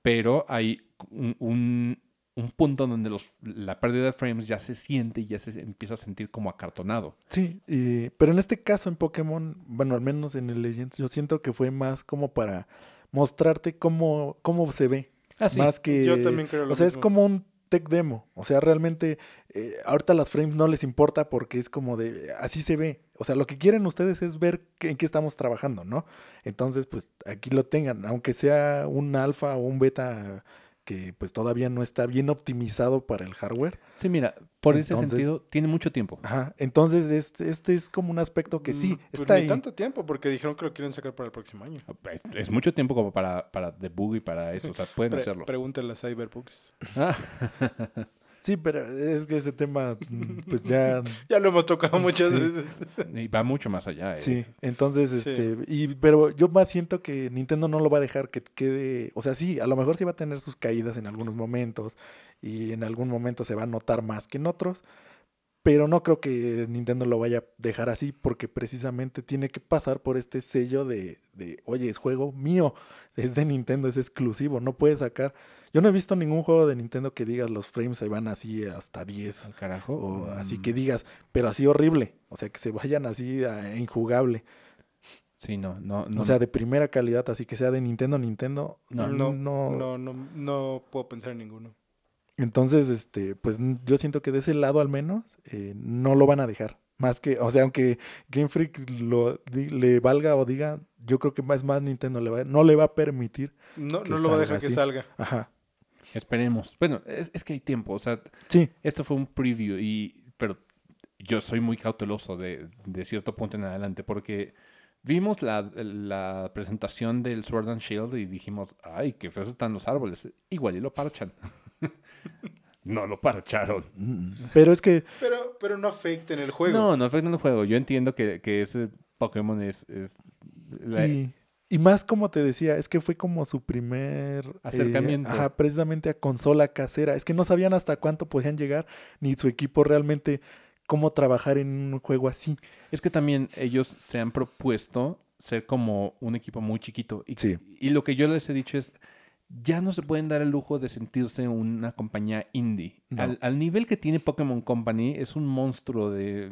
A: Pero hay un, un- un punto donde los, la pérdida de frames ya se siente y ya se empieza a sentir como acartonado.
B: Sí, y- pero en este caso en Pokémon, bueno, al menos en el Legends, yo siento que fue más como para mostrarte cómo, cómo se ve.
A: Ah, sí.
B: Más que...
C: Yo también creo lo
B: O sea, es como un tech demo. O sea, realmente eh, ahorita las frames no les importa porque es como de... Así se ve. O sea, lo que quieren ustedes es ver en qué estamos trabajando, ¿no? Entonces, pues aquí lo tengan. Aunque sea un alfa o un beta que pues todavía no está bien optimizado para el hardware.
A: Sí, mira, por ese sentido tiene mucho tiempo.
B: Ajá. Entonces, este, este es como un aspecto que sí,
C: Mm, pues
B: está
C: ni
B: ahí.
C: tanto tiempo, porque dijeron que lo quieren sacar para el próximo año.
A: Es, es mucho tiempo como para, para debug y para eso. O sea, pueden
C: Pre-
A: hacerlo.
C: Pregúntale a Cyberbugs.
A: Ah,
B: Sí, pero es que ese tema, mm, pues ya...
C: Ya lo hemos tocado muchas
B: Sí.
C: veces.
A: y va mucho más allá. ¿eh?
B: Sí, entonces,
C: Sí.
B: este, y, pero yo más siento que Nintendo no lo va a dejar que quede, o sea, sí, a lo mejor sí va a tener sus caídas en algunos momentos y en algún momento se va a notar más que en otros, pero no creo que Nintendo lo vaya a dejar así porque precisamente tiene que pasar por este sello de, de oye, es juego mío, es de Nintendo, es exclusivo, no puede sacar. Yo no he visto ningún juego de Nintendo que digas los frames se van así hasta 10
A: Al carajo.
B: o así
A: Mm,
B: que digas, pero así horrible, o sea, que se vayan así a injugable.
A: Sí, no, no, no.
B: O sea, de primera calidad, así que sea de Nintendo, Nintendo.
A: No.
C: No,
B: no.
C: no, no, no, puedo pensar en ninguno.
B: Entonces, este, pues yo siento que de ese lado al menos eh, no lo van a dejar. Más que, o sea, aunque Game Freak lo, di- le valga o diga, yo creo que más más Nintendo le va, no le va a permitir.
C: No,
B: que
C: no lo va a dejar que salga.
B: Ajá.
A: Esperemos. Bueno, es, es que hay tiempo. O sea,
B: Sí,
A: esto fue un preview y... Pero yo soy muy cauteloso de, de cierto punto en adelante porque vimos la, la presentación del Sword and Shield y dijimos, ay, qué feos están los árboles. Igual y lo parchan. No lo parcharon.
B: Pero es que
C: Pero, pero no afecta en el juego.
A: No, no afecta en el juego. Yo entiendo que, que ese Pokémon es... es la-
B: Y, y más como te decía, es que fue como su primer eh,
A: Acercamiento.
B: ajá, precisamente a consola casera. Es que no sabían hasta cuánto podían llegar, ni su equipo realmente cómo trabajar en un juego así.
A: Es que también ellos se han propuesto ser como un equipo muy chiquito. Y,
B: Sí.
A: y lo que yo les he dicho es, ya no se pueden dar el lujo de sentirse una compañía indie.
B: No.
A: Al, al nivel que tiene Pokémon Company, es un monstruo de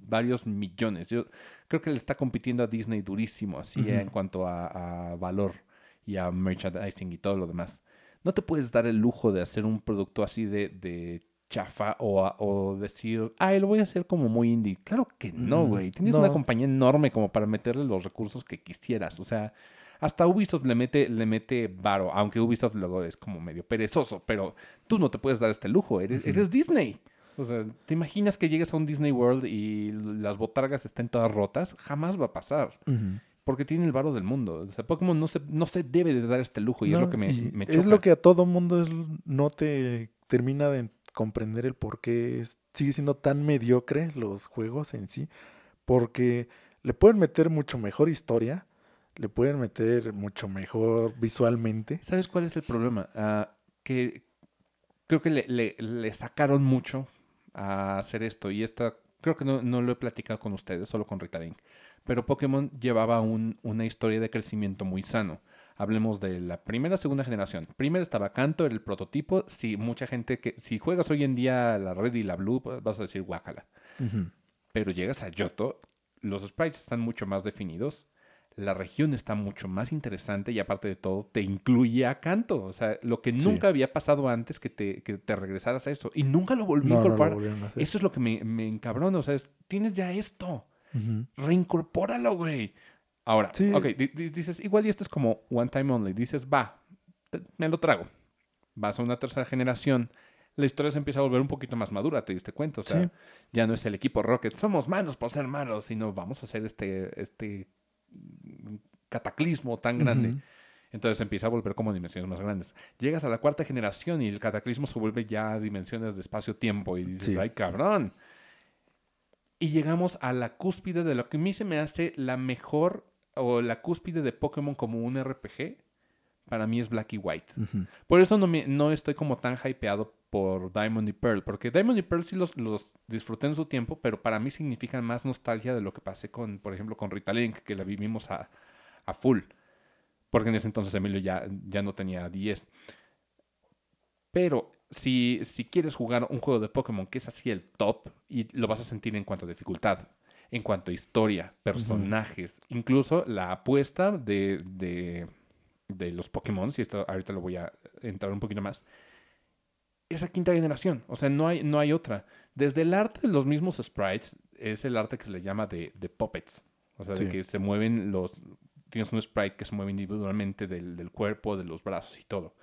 A: varios millones. Yo creo que le está compitiendo a Disney durísimo, así
B: Ujú.
A: en cuanto a, a valor y a merchandising y todo lo demás. No te puedes dar el lujo de hacer un producto así de, de chafa o, a- o decir, ay, lo voy a hacer como muy indie. Claro que no,
B: Mm,
A: güey. Tienes una
B: no.
A: compañía enorme como para meterle los recursos que quisieras. O sea, hasta Ubisoft le mete, le mete varo, aunque Ubisoft luego es como medio perezoso, pero tú no te puedes dar este lujo, eres, eres Disney. O sea, ¿te imaginas que llegues a un Disney World y las botargas estén todas rotas? Jamás va a pasar. Porque tiene el varo del mundo. O sea, Pokémon no se, no se debe de dar este lujo y es lo que me, me
B: es
A: choca.
B: lo que a todo mundo es- no te termina de comprender el por qué es- sigue siendo tan mediocre los juegos en sí. Porque le pueden meter mucho mejor historia, le pueden meter mucho mejor visualmente.
A: ¿Sabes cuál es el problema? Ah, que creo que le, le- le sacaron mucho a hacer esto. Y esta, creo que no, no lo he platicado con ustedes, solo con Rita Link. Pero Pokémon llevaba un- una historia de crecimiento muy sano. Hablemos de la primera, segunda generación. Primero estaba Kanto, era el prototipo. Si mucha gente que, si juegas hoy en día la Red y la Blue, vas a decir guácala. Pero llegas a Yoto, los sprites están mucho más definidos, la región está mucho más interesante y aparte de todo te incluye a Kanto. O sea, lo que
B: Sí.
A: nunca había pasado antes que te, que te regresaras a eso. Y nunca lo volví a
B: No,
A: incorporar.
B: a
A: eso es lo que me, me encabrona. O sea, es- tienes ya esto.
B: Ujú.
A: Reincorpóralo, güey. Ahora,
B: Sí.
A: ok, di- di- dices, igual y esto es como one time only. Dices, va, te- me lo trago. Vas a una tercera generación. La historia se empieza a volver un poquito más madura, te diste cuenta. O sea,
B: Sí.
A: ya no es el equipo Rocket, somos malos por ser malos, sino vamos a hacer este, este cataclismo tan grande. Entonces empieza a volver como dimensiones más grandes. Llegas a la cuarta generación y el cataclismo se vuelve ya a dimensiones de espacio-tiempo y dices,
B: Sí.
A: ay cabrón. Y llegamos a la cúspide de lo que a mí se me hace la mejor o la cúspide de Pokémon como un RPG. Para mí es Black y White. Por eso no, me, no estoy como tan hypeado por Diamond y Pearl. Porque Diamond y Pearl sí los, los disfruté en su tiempo, pero para mí significan más nostalgia de lo que pasé con, por ejemplo, con Rita Link, que la vivimos a, a full. Porque en ese entonces Emilio ya, ya no tenía 10. Pero si, si quieres jugar un juego de Pokémon que es así el top, y lo vas a sentir en cuanto a dificultad, en cuanto a historia, personajes, incluso la apuesta de, de, de los Pokémon, y esto ahorita lo voy a entrar un poquito más, esa quinta generación, o sea, no hay, no hay otra. Desde el arte de los mismos sprites, es el arte que se le llama de, de puppets, o sea, de que se mueven los... Tienes un sprite que se mueve individualmente del, del cuerpo, de los brazos y todo.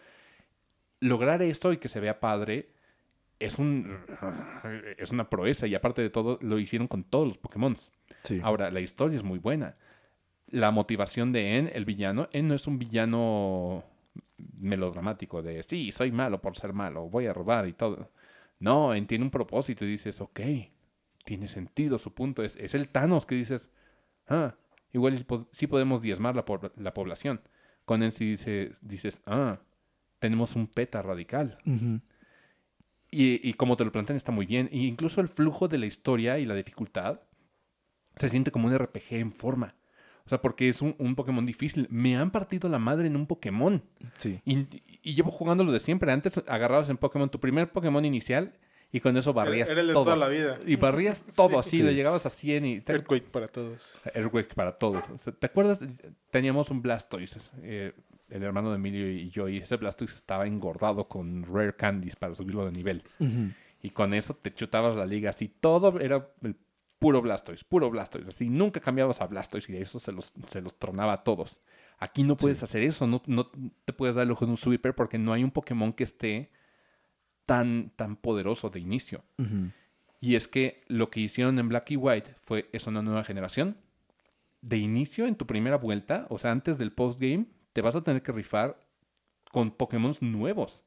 A: Lograr eso y que se vea padre es, un, es una proeza y aparte de todo lo hicieron con todos los Pokémon.
B: Sí.
A: Ahora, la historia es muy buena. La motivación de En, el villano, En no es un villano melodramático de, sí, soy malo por ser malo, voy a robar y todo. No, En tiene un propósito y dices, ok, tiene sentido su punto. Es, es el Thanos que dices, ah, igual sí podemos diezmar la, po- la población. Con En sí dices, dices, ah, tenemos un peta radical. Y, y como te lo plantean está muy bien. E incluso el flujo de la historia y la dificultad se siente como un RPG en forma. O sea, porque es un, un Pokémon difícil. Me han partido la madre en un Pokémon.
B: Sí.
A: Y, y llevo jugándolo de siempre. Antes agarrabas en Pokémon tu primer Pokémon inicial y con eso barrías
C: Era el de
A: todo.
C: toda la vida.
A: Y barrías todo
C: Sí.
A: así,
B: Sí.
A: le llegabas a 100 y... te-
C: Earthquake para todos.
A: Earthquake para todos. O sea, ¿Te acuerdas? Teníamos un Blastoise, eh, el hermano de Emilio y yo, y ese Blastoise estaba engordado con Rare Candies para subirlo de nivel. Y con eso te chutabas la liga así. Todo era el puro Blastoise, puro Blastoise. Así nunca cambiabas a Blastoise y eso se los, se los tronaba a todos. Aquí no puedes hacer eso, no, no te puedes dar el ojo de un sweeper porque no hay un Pokémon que esté tan, tan poderoso de inicio. Y es que lo que hicieron en Black y White fue, es una nueva generación. De inicio, en tu primera vuelta, o sea, antes del postgame, te vas a tener que rifar con Pokémon nuevos.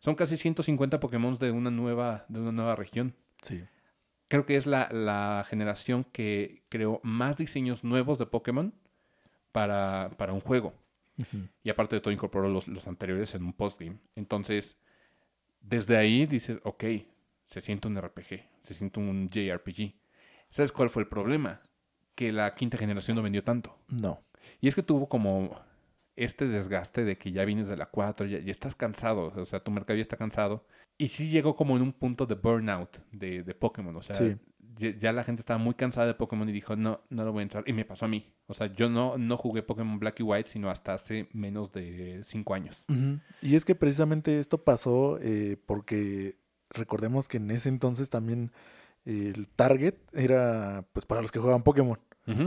A: Son casi 150 Pokémon de una nueva, de una nueva región.
B: Sí.
A: Creo que es la, la generación que creó más diseños nuevos de Pokémon para, para un juego. Y aparte de todo, incorporó los, los anteriores en un postgame. Entonces, desde ahí dices, ok, se siente un RPG, se siente un JRPG. ¿Sabes cuál fue el problema? Que la quinta generación no vendió tanto.
B: No.
A: Y es que tuvo como este desgaste de que ya vienes de la 4, ya, ya estás cansado, o sea, tu mercado ya está cansado. Y sí llegó como en un punto de burnout de, de Pokémon, o sea,
B: Sí.
A: Ya, la gente estaba muy cansada de Pokémon y dijo, no, no lo voy a entrar. Y me pasó a mí. O sea, yo no, no jugué Pokémon Black y White, sino hasta hace menos de 5 años.
B: Y es que precisamente esto pasó eh, porque recordemos que en ese entonces también el target era pues para los que juegan Pokémon.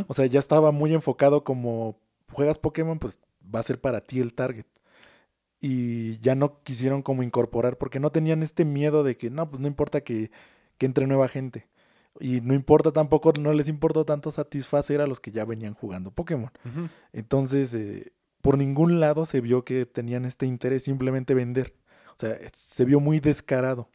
B: O sea, ya estaba muy enfocado como juegas Pokémon, pues va a ser para ti el target. Y ya no quisieron como incorporar porque no tenían este miedo de que no, pues no importa que, que entre nueva gente. Y no importa tampoco, no les importa tanto satisfacer a los que ya venían jugando Pokémon. Entonces, eh, por ningún lado se vio que tenían este interés, simplemente vender. O sea, se vio muy descarado.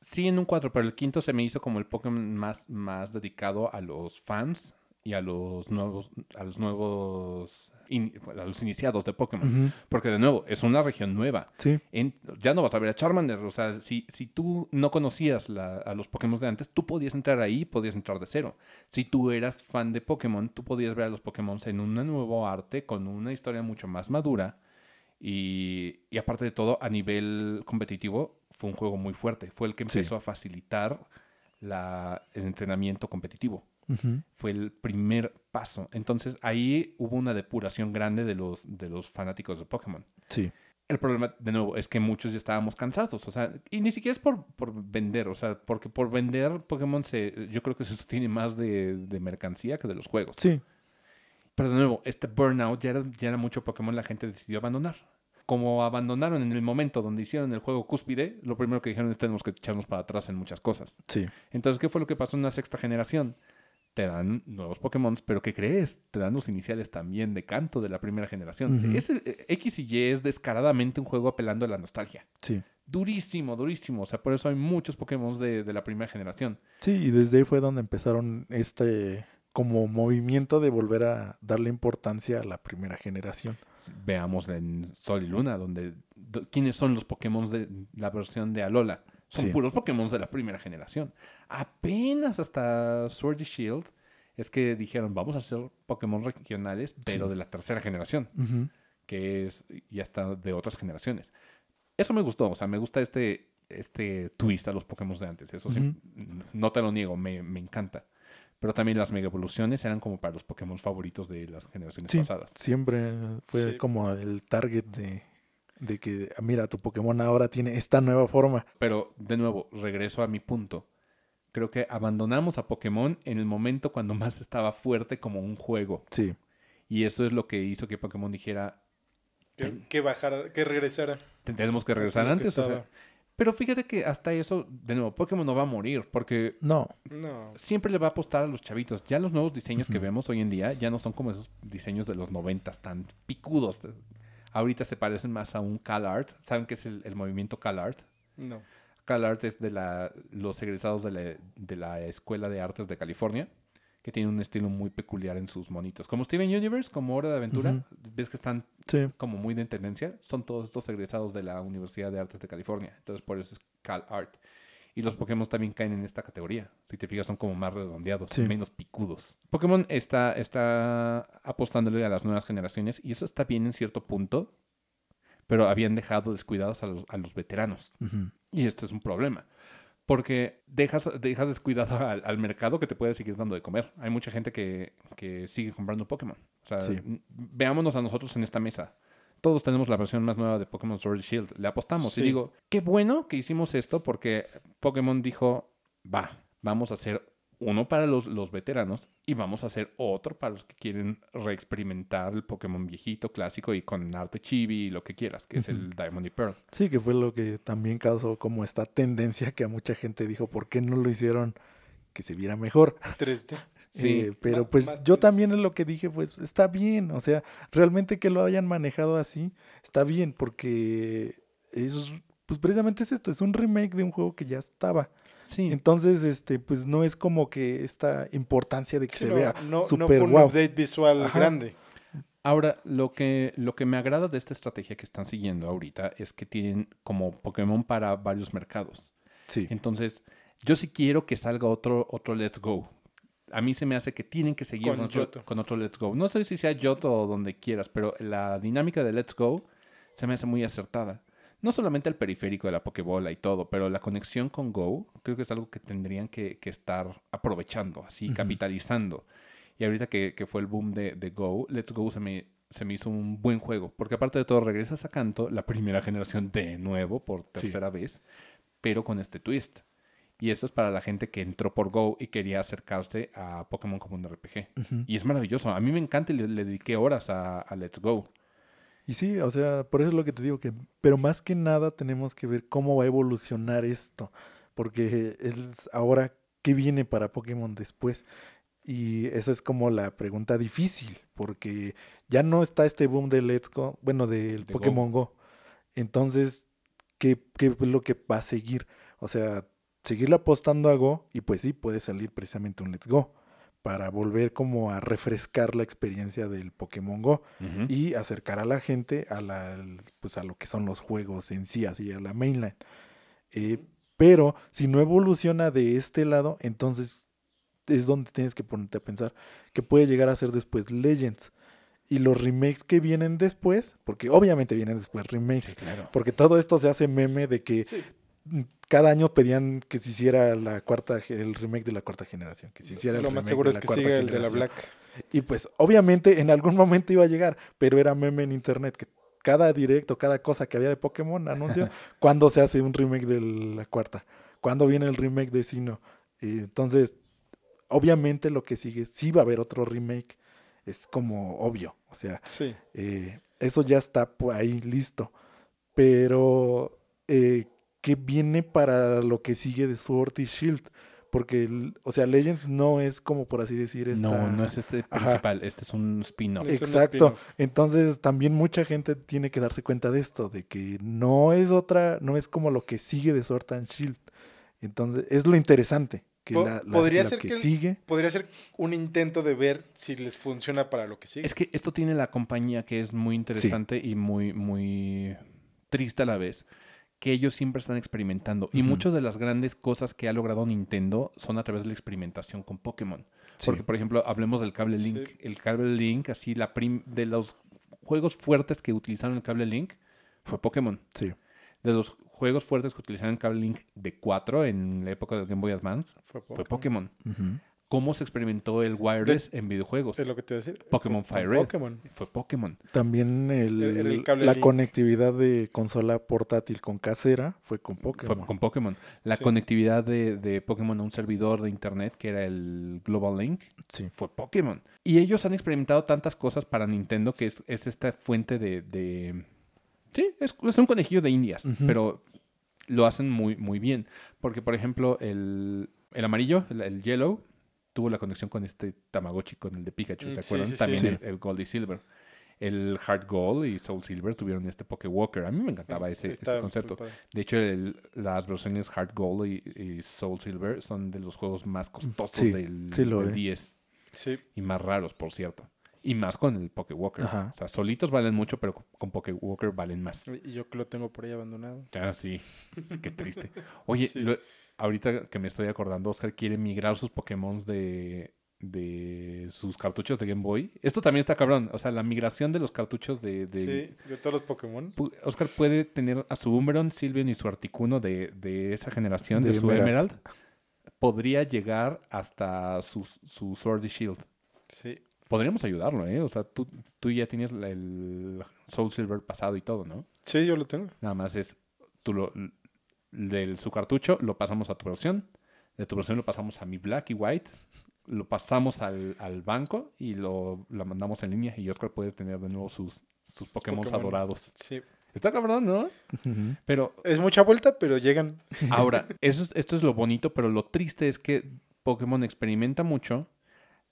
A: Sí, en un 4, pero el quinto se me hizo como el Pokémon más, más dedicado a los fans y a los nuevos, a los nuevos, in- a los iniciados de Pokémon. Porque de nuevo, es una región nueva.
B: Sí,
A: En- ya no vas a ver a Charmander. O sea, si, si tú no conocías la- a los Pokémon de antes, tú podías entrar ahí, podías entrar de cero. Si tú eras fan de Pokémon, tú podías ver a los Pokémon en un nuevo arte, con una historia mucho más madura. Y, y aparte de todo, a nivel competitivo, fue un juego muy fuerte. Fue el que
B: Sí.
A: empezó a facilitar la- el entrenamiento competitivo fue el primer paso. Entonces ahí hubo una depuración grande de los, de los fanáticos de Pokémon.
B: sí,
A: El problema, de nuevo, es que muchos ya estábamos cansados. O sea, y ni siquiera es por, por vender. O sea, porque por vender Pokémon se, yo creo que se sostiene más de, de mercancía que de los juegos.
B: sí,
A: Pero de nuevo, este burnout ya era, ya era mucho Pokémon, la gente decidió abandonar. Como abandonaron en el momento donde hicieron el juego cúspide, lo primero que dijeron es tenemos que echarnos para atrás en muchas cosas.
B: sí,
A: Entonces, ¿qué fue lo que pasó en la sexta generación? Te dan nuevos Pokémon, pero ¿qué crees? Te dan los iniciales también de canto de la primera generación. Ese, eh, X y Y es descaradamente un juego apelando a la nostalgia.
B: sí.
A: Durísimo, durísimo. O sea, por eso hay muchos Pokémon de, de la primera generación.
B: Sí, y desde ahí fue donde empezaron este como movimiento de volver a darle importancia a la primera generación.
A: Veamos en Sol y Luna, donde do- quiénes son los Pokémon de la versión de Alola. Son
B: Sí.
A: puros Pokémon de la primera generación. Apenas hasta Sword y Shield es que dijeron, vamos a hacer Pokémon regionales, pero
B: Sí.
A: de la tercera generación.
B: Ujú,
A: que es ya está de otras generaciones. Eso me gustó, o sea, me gusta este, este twist a los Pokémon de antes. Eso sí,
B: Ujú.
A: n- no te lo niego, me, me encanta. Pero también las mega evoluciones eran como para los Pokémon favoritos de las generaciones
B: Sí.
A: pasadas.
B: Siempre fue
C: Sí.
B: como el target de, de que, "Ah, mira, tu Pokémon ahora tiene esta nueva forma.
A: Pero, de nuevo, regreso a mi punto. Creo que abandonamos a Pokémon en el momento cuando más estaba fuerte como un juego.
B: Sí,
A: Y eso es lo que hizo que Pokémon dijera,
C: Que, que bajara, que regresara.
A: tenemos que regresar
C: que
A: antes. o sea.
C: estaba.
A: pero fíjate que hasta eso, de nuevo, Pokémon no va a morir porque
B: no,
C: No.
A: siempre le va a apostar a los chavitos. Ya los nuevos diseños que vemos hoy en día ya no son como esos diseños de los noventas tan picudos. Ahorita se parecen más a un CalArt. ¿Saben qué es el, el movimiento CalArt?
C: No.
A: CalArt es de la, los egresados de la, de la Escuela de Artes de California, que tienen un estilo muy peculiar en sus monitos. Como Steven Universe, como Hora de Aventura, ves que están
B: sí,
A: como muy de tendencia, son todos estos egresados de la Universidad de Artes de California. Entonces, por eso es CalArt. Y los Pokémon también caen en esta categoría. Si te fijas, son como más redondeados,
B: Sí.
A: menos picudos. Pokémon está, está apostándole a las nuevas generaciones y eso está bien en cierto punto, pero habían dejado descuidados a los, a los veteranos. Y esto es un problema. Porque dejas, dejas descuidado al, al mercado que te puede seguir dando de comer. Hay mucha gente que, que sigue comprando Pokémon. O sea,
B: Sí.
A: veámonos a nosotros en esta mesa. Todos tenemos la versión más nueva de Pokémon Sword y Shield. Le apostamos.
C: Sí.
A: Y digo, qué bueno que hicimos esto porque Pokémon dijo, va, vamos a hacer uno para los, los veteranos y vamos a hacer otro para los que quieren reexperimentar el Pokémon viejito, clásico y con arte chibi y lo que quieras, que es el Diamond y Pearl.
B: Sí, que fue lo que también causó como esta tendencia que a mucha gente dijo, ¿por qué no lo hicieron que se viera mejor?
C: 3D.
A: Sí.
B: Eh, pero pues
C: más
B: yo también en lo que dije, pues está bien, o sea, realmente que lo hayan manejado así, está bien, porque es, pues precisamente es esto, es un remake de un juego que ya estaba.
A: Sí.
B: Entonces, este, pues no es como que esta importancia de que
C: Sí,
B: se
C: no,
B: vea
C: no, no
B: super
C: fue un update visual
B: Ajá.
C: grande.
A: Ahora, lo que, lo que me agrada de esta estrategia que están siguiendo ahorita es que tienen como Pokémon para varios mercados.
B: Sí,
A: Entonces, yo sí quiero que salga otro, otro Let's Go. A mí se me hace que tienen que seguir
C: Con
A: con, otro,
C: Johto.
A: con otro Let's Go. No sé si sea Yoto o donde quieras, pero la dinámica de Let's Go se me hace muy acertada. No solamente el periférico de la Pokébola y todo, pero la conexión con Go creo que es algo que tendrían que, que estar aprovechando, así, capitalizando. Y ahorita que, que fue el boom de, de Go, Let's Go se me, se me hizo un buen juego. Porque aparte de todo, regresas a Kanto, la primera generación de nuevo, por
B: Sí.
A: tercera vez, pero con este twist. Y eso es para la gente que entró por Go y quería acercarse a Pokémon como un RPG. Y es maravilloso. A mí me encanta y le, le dediqué horas a, a Let's Go.
B: Y sí, o sea, por eso es lo que te digo que, pero más que nada tenemos que ver cómo va a evolucionar esto, porque es ahora qué viene para Pokémon después. Y esa es como la pregunta difícil, porque ya no está este boom de Let's Go, bueno, del
A: De Go.
B: Pokémon Go. Entonces, ¿qué, ¿qué es lo que va a seguir? O sea, seguirle apostando a Go y pues sí, puede salir precisamente un Let's Go para volver como a refrescar la experiencia del Pokémon Go y acercar a la gente a la pues a lo que son los juegos en sí, así a la mainline. Eh, pero si no evoluciona de este lado, entonces es donde tienes que ponerte a pensar que puede llegar a ser después Legends. Y los remakes que vienen después, porque obviamente vienen después remakes,
A: Sí, claro.
B: porque todo esto se hace meme de que
C: Sí.
B: Cada año pedían que se hiciera la cuarta, el remake de la cuarta generación, que se hiciera el
C: Lo más
B: remake
C: seguro
B: de
C: es
B: la
C: que
B: cuarta
C: siga el de la. Black.
B: Y pues obviamente en algún momento iba a llegar, pero era meme en internet que cada directo, cada cosa que había de Pokémon anunció cuando se hace un remake de la cuarta, cuando viene el remake de Sino. Entonces, obviamente lo que sigue, sí va a haber otro remake, es como obvio, o sea,
C: Sí.
B: eh, eso ya está por ahí listo, pero eh, ¿qué viene para lo que sigue de Sword y Shield? Porque, el- o sea, Legends no es como por así decir esta...
A: No, no es este
B: Ajá.
A: principal. Este es un spin-off.
C: Un
B: Exacto. Entonces también mucha gente tiene que darse cuenta de esto, de que no es otra, no es como lo que sigue de Sword and Shield. Entonces es lo interesante, que
C: Po-
B: la, la-
C: podría ser
B: que, sigue.
C: Podría ser un intento de ver si les funciona para lo que sigue.
A: Es que esto tiene la compañía que es muy interesante y muy, muy triste a la vez. Que ellos siempre están experimentando. Y muchas de las grandes cosas que ha logrado Nintendo son a través de la experimentación con Pokémon. Porque, por ejemplo, hablemos del cable Link.
C: Sí.
A: El cable Link, así, la prim- de los juegos fuertes que utilizaron el cable Link fue Pokémon.
B: Sí.
A: De los juegos fuertes que utilizaron el cable Link de 4 en la época del Game Boy Advance
C: Fue
A: fue Pokémon.
B: Ujú.
A: ¿Cómo se experimentó el wireless en videojuegos?
C: Es lo que te iba a decir.
A: Pokémon
C: Fue
A: Fire Red.
C: Pokémon.
A: Fue Pokémon.
B: También el-
C: El- el cable
B: la
C: Link.
B: conectividad de consola portátil con casera fue con
A: Fue
B: Pokémon.
A: con Pokémon. La
C: Sí.
A: conectividad de, de Pokémon a un servidor de internet, que era el Global Link,
B: Sí.
A: fue Pokémon. Y ellos han experimentado tantas cosas para Nintendo que es, es esta fuente de... de- Sí, es, es un conejillo de indias, pero lo hacen muy, muy bien. Porque, por ejemplo, el, el amarillo, el, el yellow, tuvo la conexión con este Tamagotchi, con el de Pikachu,
C: Mm,
A: ¿se
C: sí,
A: acuerdan?
C: sí, sí.
A: También
B: Sí.
A: El, el Gold y Silver. El Heart Gold y Soul Silver tuvieron este Pokewalker. A mí me encantaba ese, ese
C: Está
A: concepto. De hecho, el- las versiones Heart Gold y, y Soul Silver son de los juegos más costosos
B: Sí,
A: del,
B: sí lo
A: del
B: es.
A: 10
C: Sí.
A: y más raros, por cierto. Y más con el Pokewalker.
B: Ajá.
A: O sea, solitos valen mucho, pero con Pokewalker valen más.
C: Y yo que lo tengo por ahí abandonado.
A: Ah, sí. Qué triste. Oye,
C: Sí.
A: lo- ahorita que me estoy acordando, Oscar quiere migrar sus Pokémon de, de sus cartuchos de Game Boy. Esto también está cabrón. O sea, la migración de los cartuchos de... de-
C: Sí, de todos los Pokémon.
A: Pu- Oscar puede tener a su Umbreon, Sylveon y su Articuno de, de esa generación, de,
B: De
A: su
B: Emerald.
A: Emerald. Podría llegar hasta su, su Sword y Shield.
C: Sí.
A: Podríamos ayudarlo, ¿eh? O sea, tú, tú ya tienes la- el Soul Silver pasado y todo, ¿no?
C: Sí, yo lo tengo.
A: Nada más es, tú lo, del su cartucho lo pasamos a tu versión, de tu versión lo pasamos a mi Black y White, lo pasamos al, al banco y lo, lo mandamos en línea y Oscar puede tener de nuevo sus, sus
C: Sus
A: Pokémon
C: Pokémon.
A: adorados.
C: Sí.
A: Está cabrón, ¿no? Pero
C: Es mucha vuelta, pero llegan.
A: ahora, eso, es- esto es lo bonito, pero lo triste es que Pokémon experimenta mucho,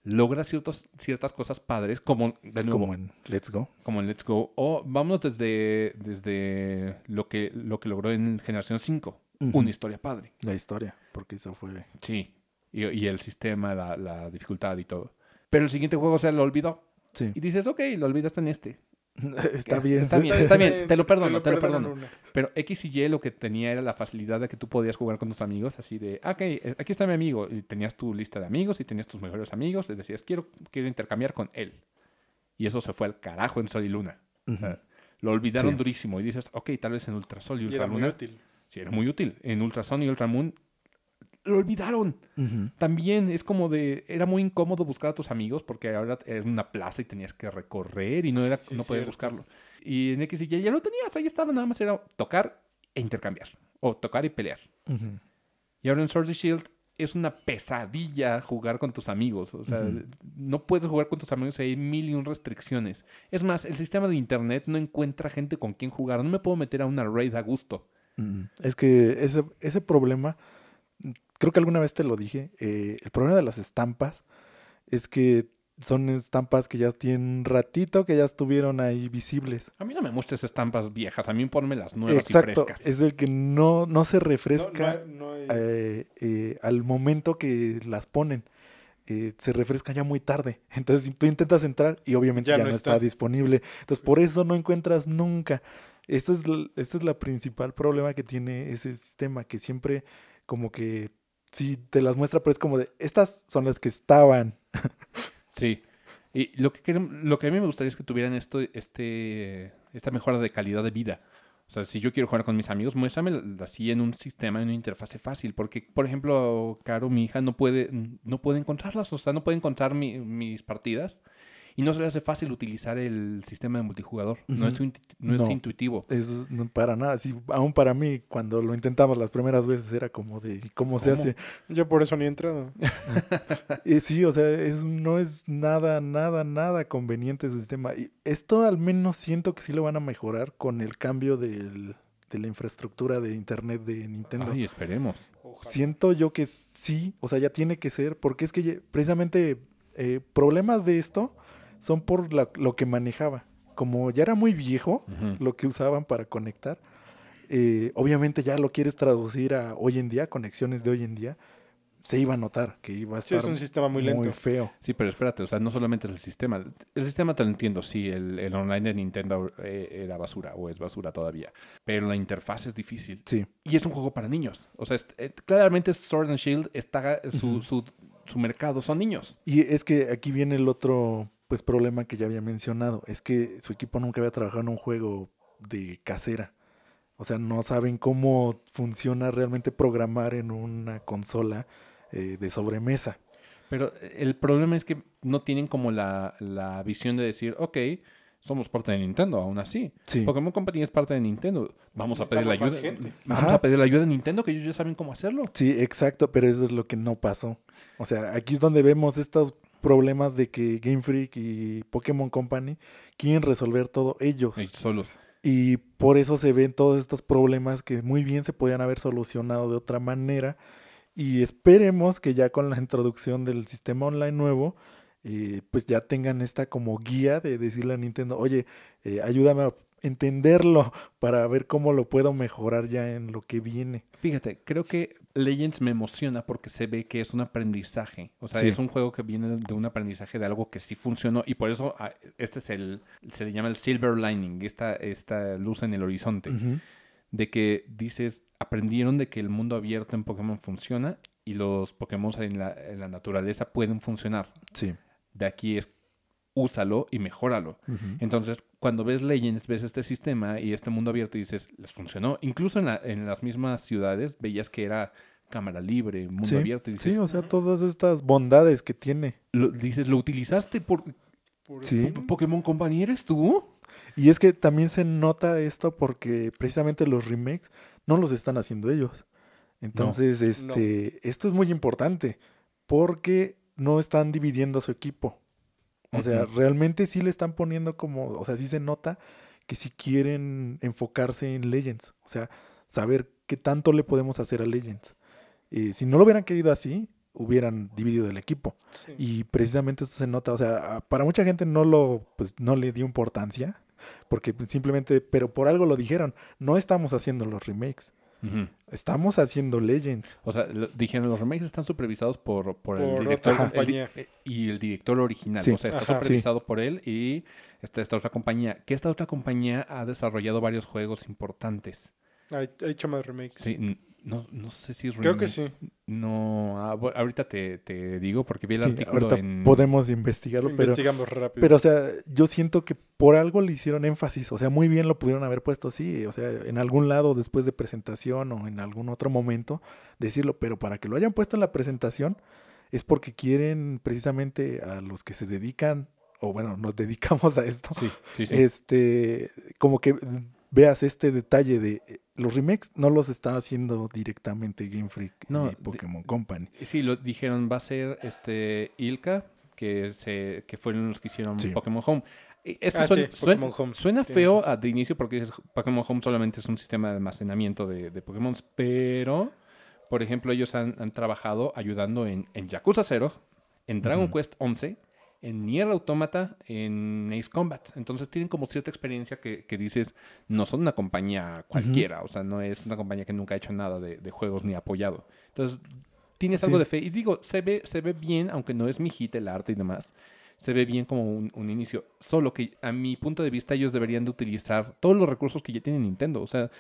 A: logra ciertos, ciertas cosas padres, como de nuevo,
B: Como en Let's Go.
A: como en Let's Go, o vámonos desde, desde lo, que, lo que logró en Generación 5,
B: Ujú.
A: una historia padre.
B: La historia, porque eso fue...
A: Sí. Y, y el sistema, la, la dificultad y todo. Pero el siguiente juego se lo olvidó.
B: Sí.
A: Y dices, ok, lo olvidaste en este.
B: Está bien.
A: Está bien, está bien. Te lo perdono, te lo perdono. Pero X y Y lo que tenía era la facilidad de que tú podías jugar con tus amigos, así de, "Ah, ok, eh, aquí está mi amigo. Y tenías tu lista de amigos y tenías tus mejores amigos. Les decías, quiero, quiero intercambiar con él. Y eso se fue al carajo en Sol y Luna. Lo olvidaron
B: Sí.
A: durísimo. Y dices, ok, tal vez en Ultrasol y
C: Y era muy útil.
A: Sí, era muy útil. En Ultrason y Ultramoon lo olvidaron.
B: Ujú.
A: También es como de, era muy incómodo buscar a tus amigos porque ahora era una plaza y tenías que recorrer y no era,
C: Sí,
A: no podías buscarlo. Y en X y Y ya lo tenías, ahí estaba, nada más era tocar e intercambiar. O tocar y pelear. Y ahora en Sword and Shield es una pesadilla jugar con tus amigos. O sea, no puedes jugar con tus amigos, hay mil y un restricciones. Es más, el sistema de internet no encuentra gente con quien jugar. No me puedo meter a una raid a gusto.
B: Es que ese, ese problema, creo que alguna vez te lo dije, eh, el problema de las estampas es que son estampas que ya tienen un ratito, que ya estuvieron ahí visibles.
A: A mí no me muestres estampas viejas, a mí ponme las nuevas y
B: Exacto,
A: frescas.
B: es el que no, no se refresca
C: no hay- no hay-
B: eh, eh, al momento que las ponen. Eh, se refresca ya muy tarde. Entonces tú intentas entrar y obviamente
C: Ya
B: ya,
C: no
B: no está.
C: está.
B: disponible. Entonces
C: Pues
B: por eso no encuentras nunca. Este es, l- este es la principal problema que tiene ese sistema, que siempre como que sí te las muestra, pero es como de, estas son las que estaban.
A: Sí. Y lo que, querem- lo que a mí me gustaría es que tuvieran esto, este, esta mejora de calidad de vida. O sea, si yo quiero jugar con mis amigos, muéstrame así en un sistema, en una interfase fácil. Porque, por ejemplo, Caro, mi hija, no puede, no puede encontrarlas. O sea, no puede encontrar mi- mis partidas. Y no se le hace fácil utilizar el sistema de multijugador. No, es, no es
B: No.
A: intuitivo.
B: Es no, para nada. Sí, aún para mí, cuando lo intentamos las primeras veces, era como de, ¿cómo, se hace?
C: Yo por eso ni he entrado.
B: Eh, sí, o sea, es, no es nada, nada, nada conveniente su sistema. Y esto al menos siento que sí lo van a mejorar con el cambio del- de la infraestructura de internet de Nintendo.
A: Ay, esperemos.
C: Ojalá.
B: Siento yo que sí, o sea, ya tiene que ser, porque es que ya- precisamente eh, problemas de esto son por la- lo que manejaba. Como ya era muy viejo lo que usaban para conectar, eh, obviamente ya lo quieres traducir a hoy en día, conexiones de hoy en día, se iba a notar que iba a
C: Sí,
B: estar
C: es un sistema muy lento.
B: feo.
A: Sí, pero espérate, o sea, no solamente es el sistema. El sistema te lo entiendo, sí, el, el online de Nintendo eh, era basura o es basura todavía. Pero la interfaz es difícil.
B: Sí.
A: Y es un juego para niños. O sea, es- eh, claramente Sword and Shield está su, su, su mercado, son niños.
B: Y es que aquí viene el otro pues problema que ya había mencionado, es que su equipo nunca había trabajado en un juego de casera. O sea, no saben cómo funciona realmente programar en una consola eh, de sobremesa.
A: Pero eh, el problema es que no tienen como la, la visión de decir, ok, somos parte de Nintendo, aún así.
B: Sí.
A: Pokémon Company es parte de Nintendo. Vamos a pedir la ayuda. Vamos
B: Ajá.
A: a pedir la ayuda de Nintendo, que ellos ya saben cómo hacerlo.
B: Sí, exacto, pero eso es lo que no pasó. O sea, aquí es donde vemos estos problemas de que Game Freak y Pokémon Company quieren resolver todo ellos.
A: Ellos solos.
B: Y por eso se ven todos estos problemas que muy bien se podían haber solucionado de otra manera. Y esperemos que ya con la introducción del sistema online nuevo, eh, pues ya tengan esta como guía de decirle a Nintendo, oye, eh, ayúdame a entenderlo para ver cómo lo puedo mejorar ya en lo que viene.
A: Fíjate, creo que Legends me emociona porque se ve que es un aprendizaje. O sea,
B: Sí.
A: es un juego que viene de un aprendizaje de algo que sí funcionó. Y por eso ah, este es el, se le llama el silver lining, esta, esta luz en el horizonte. De que dices, aprendieron de que el mundo abierto en Pokémon funciona y los Pokémon en la, en la naturaleza pueden funcionar.
B: Sí.
A: De aquí es, úsalo y mejóralo. Entonces, cuando ves Legends, ves este sistema y este mundo abierto y dices, les funcionó. Incluso en, la- en las mismas ciudades veías que era cámara libre, mundo
B: Sí,
A: abierto. Y dices,
B: Sí, o sea, todas estas bondades que tiene.
A: lo, dices, ¿lo utilizaste por
C: Por
B: Sí.
A: Pokémon Company? ¿Eres tú?
B: Y es que también se nota esto porque precisamente los remakes no los están haciendo ellos. Entonces, este, esto es muy importante porque no están dividiendo a su equipo. O sea, realmente sí le están poniendo como, o sea, sí se nota que si quieren enfocarse en Legends, o sea, saber qué tanto le podemos hacer a Legends. Eh, si no lo hubieran querido así, hubieran dividido el equipo.
C: Sí.
B: Y precisamente esto se nota, o sea, para mucha gente no lo, pues no le dio importancia, porque simplemente, pero por algo lo dijeron, no estamos haciendo los remakes, Estamos haciendo Legends.
A: O sea, lo- dijeron, los remakes están supervisados por, por, el director
C: otra compañía.
A: eh, y el director original.
B: Sí.
A: O sea, está
C: Ajá.
A: supervisado por él y está esta otra compañía. Que esta otra compañía ha desarrollado varios juegos importantes.
C: Ha, ha hecho más remakes.
A: Sí, no, no sé si es
C: Creo que
A: remakes.
C: sí.
A: No, ah, ahorita te, te digo porque vi el
B: Sí,
A: artículo
B: ahorita
A: en...
B: podemos investigarlo, pero,
C: Investigamos rápido.
B: pero, o sea, yo siento que por algo le hicieron énfasis, o sea, muy bien lo pudieron haber puesto, sí, o sea, en algún lado después de presentación o en algún otro momento decirlo, pero para que lo hayan puesto en la presentación es porque quieren precisamente a los que se dedican, o bueno, nos dedicamos a esto,
A: Sí, sí, sí.
B: este, como que veas este detalle de eh, los remakes no los está haciendo directamente Game Freak
A: No,
B: y
A: de-
B: Pokémon Company.
A: Sí, lo dijeron, va a ser este Ilka, que, se, que fueron los que hicieron
B: Sí.
A: Pokémon Home. Esto
C: Ah,
A: suena,
C: sí,
A: suena-
C: Pokémon Home.
A: suena
C: Tienes
A: feo a- de inicio porque dices, Pokémon Home solamente es un sistema de almacenamiento de, de Pokémon, pero, por ejemplo, ellos han, han trabajado ayudando en, en Yakuza 0, en Dragon. Quest 11, en Nier Automata, en Ace Combat. Entonces tienen como cierta experiencia que, que dices, no son una compañía cualquiera, o sea, no es una compañía que nunca ha hecho nada de, de juegos ni apoyado. Entonces, tienes algo
B: Sí.
A: de fe. Y digo, se ve, se ve bien, aunque no es mi hit el arte y demás. Se ve bien como un, un inicio. Solo que a mi punto de vista ellos deberían de utilizar todos los recursos que ya tiene Nintendo. O sea,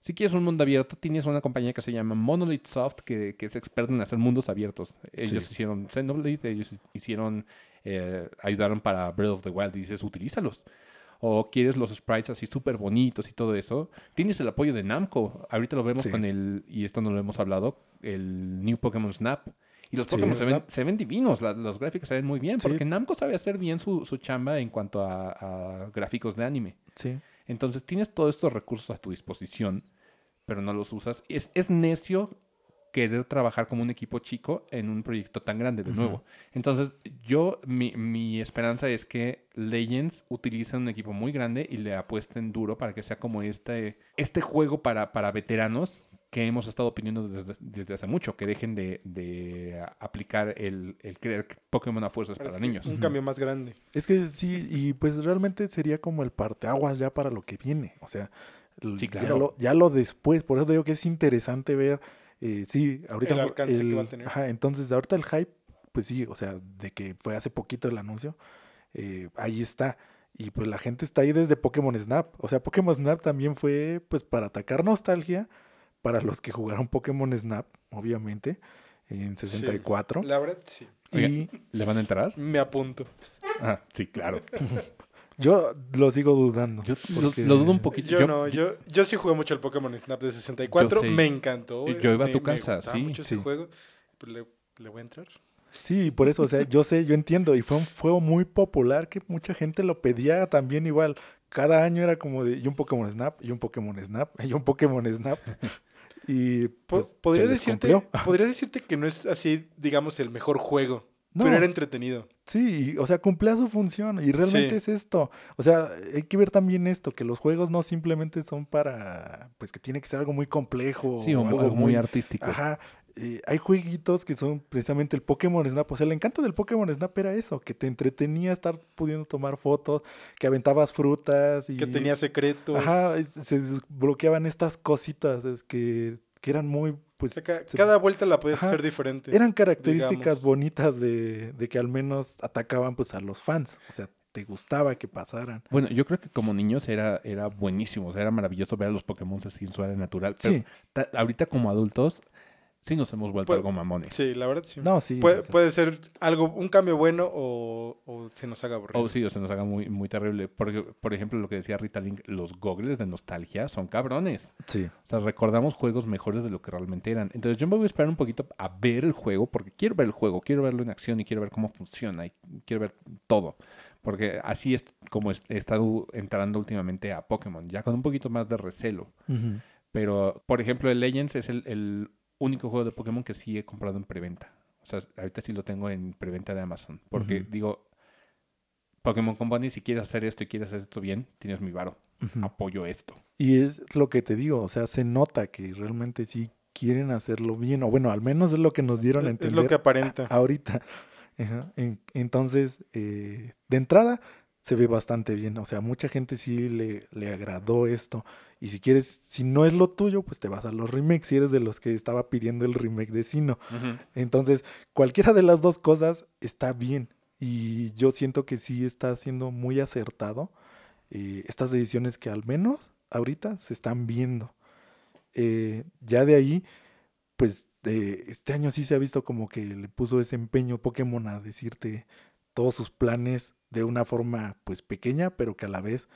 A: si quieres un mundo abierto, tienes una compañía que se llama Monolith Soft, que, que es experta en hacer mundos abiertos. Ellos
B: Sí.
A: hicieron Xenoblade, ellos hicieron, eh, ayudaron para Breath of the Wild y dices, utilízalos. O quieres los sprites así súper bonitos y todo eso. Tienes el apoyo de Namco. Ahorita lo vemos
B: Sí.
A: con el, y esto no lo hemos hablado, el New Pokémon Snap. Y los
B: Sí.
A: Pokémon se ven, se ven divinos, la- los gráficos se ven muy bien,
B: Sí.
A: porque Namco sabe hacer bien su, su chamba en cuanto a, a gráficos de anime.
B: Sí.
A: Entonces tienes todos estos recursos a tu disposición, pero no los usas. Es, es necio querer trabajar como un equipo chico en un proyecto tan grande de nuevo. Entonces, yo, mi, mi esperanza es que Legends utilice un equipo muy grande y le apuesten duro para que sea como este, este juego para, para veteranos que hemos estado pidiendo desde, desde hace mucho, que dejen de, de aplicar el, el creer que Pokémon a fuerzas
C: Parece
A: para niños.
C: Un cambio más grande.
B: Es que sí, y pues realmente sería como el parteaguas ya para lo que viene. O sea, ya, lo, ya lo después. Por eso te digo que es interesante ver. Eh, sí, ahorita.
C: El alcance que va a tener.
B: Ajá, entonces, ahorita el hype, pues sí, o sea, de que fue hace poquito el anuncio, eh, ahí está. Y pues la gente está ahí desde Pokémon Snap. O sea, Pokémon Snap también fue pues para atacar nostalgia para los que jugaron Pokémon Snap, obviamente, en 64.
C: La verdad, sí.
B: Y
A: ¿Le van a entrar?
C: Me apunto.
A: Ah, sí, claro.
B: yo lo sigo dudando.
A: Yo lo,
B: porque-
A: lo dudo un poquito.
C: Yo, no, yo, yo sí jugué mucho el Pokémon Snap de 64.
A: Yo sé.
C: Me encantó.
A: Yo iba a
C: Me-
A: tu
C: me
A: casa,
C: gustaba
A: sí.
C: mucho ese
B: Sí.
C: juego. Pues le, le voy a entrar.
B: Sí, por eso, o sea, yo sé, yo entiendo, y fue un juego muy popular que mucha gente lo pedía también igual. Cada año era como de, y un Pokémon Snap, y un Pokémon Snap, y un Pokémon Snap. Y pues,
C: podría, decirte, podría decirte que no es así, digamos, el mejor juego.
B: No.
C: Pero era entretenido.
B: Sí, y, o sea, cumplía su función, y realmente
C: Sí.
B: es esto. O sea, hay que ver también esto, que los juegos no simplemente son para, pues que tiene que ser algo muy complejo.
A: Sí, o algo muy artístico.
B: Ajá. eh, hay jueguitos que son precisamente el Pokémon Snap. O sea, el encanto del Pokémon Snap era eso, que te entretenía estar pudiendo tomar fotos, que aventabas frutas y
C: Que tenía secretos.
B: Ajá, se desbloqueaban estas cositas es que, que eran muy, pues,
C: cada vuelta la podías
B: Ajá.
C: hacer diferente.
B: eran características
C: digamos.
B: bonitas de, de que al menos atacaban pues a los fans. O sea, te gustaba que pasaran.
A: Bueno, yo creo que como niños era, era buenísimo, o sea, era maravilloso ver a los Pokémon así en su área natural. Pero
B: Sí,
A: ta- ahorita como adultos, sí nos hemos vuelto algo mamones.
C: Sí, la verdad sí.
B: no, sí. sea,
C: puede ser algo, un cambio bueno o, o se nos haga aburrido.
A: O sí, o se nos haga muy, muy terrible. Porque, por ejemplo, lo que decía Rita Link, los gogles de nostalgia son cabrones.
B: sí.
A: O sea, recordamos juegos mejores de lo que realmente eran. Entonces yo me voy a esperar un poquito a ver el juego, porque quiero ver el juego, quiero verlo en acción y quiero ver cómo funciona y quiero ver todo. Porque así es como he estado entrando últimamente a Pokémon, ya con un poquito más de recelo. Pero, por ejemplo, el Legends es el, el único juego de Pokémon que sí he comprado en preventa. O sea, ahorita sí lo tengo en preventa de Amazon. Porque digo, Pokémon Company, si quieres hacer esto y quieres hacer esto bien, tienes mi varo. Apoyo esto.
B: Y es lo que te digo, o sea, se nota que realmente sí quieren hacerlo bien, o bueno, al menos es lo que nos dieron a
C: Es
B: entender
C: lo que aparenta.
B: ahorita. Entonces, eh, de entrada, se ve bastante bien, o sea, mucha gente sí le, le agradó esto, y si quieres, si no es lo tuyo, pues te vas a los remakes, si eres de los que estaba pidiendo el remake de Sino. Entonces, cualquiera de las dos cosas está bien. Y yo siento que sí está siendo muy acertado eh, estas decisiones que al menos ahorita se están viendo. Eh, ya de ahí, pues eh, este año sí se ha visto como que le puso ese empeño Pokémon a decirte todos sus planes de una forma pues pequeña, pero que a la vez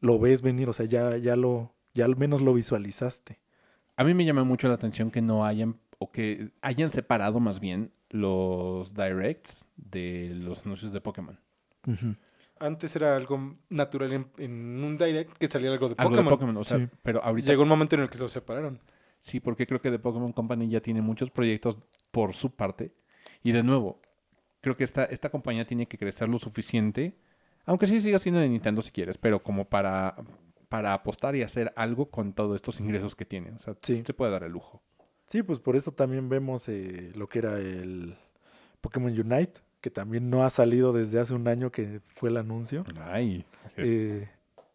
B: lo ves venir, o sea, ya, ya lo, ya al menos lo visualizaste.
A: A mí me llama mucho la atención que no hayan, o que hayan separado más bien los directs de los anuncios de Pokémon.
C: Antes era algo natural en, en un direct que salía algo de
A: Algo
C: Pokémon.
A: de Pokémon, o sea,
B: Sí.
A: pero ahorita
C: Llegó un momento en el que se los separaron.
A: Sí, porque creo que The Pokémon Company ya tiene muchos proyectos por su parte. Y de nuevo, creo que esta, esta compañía tiene que crecer lo suficiente, aunque sí siga siendo de Nintendo si quieres, pero como para, para apostar y hacer algo con todos estos ingresos que tiene. O sea,
B: Sí.
A: se puede dar el lujo.
B: Sí, pues por eso también vemos eh, lo que era el Pokémon Unite, que también no ha salido desde hace un año que fue el anuncio.
A: Ay, es-
B: Eh,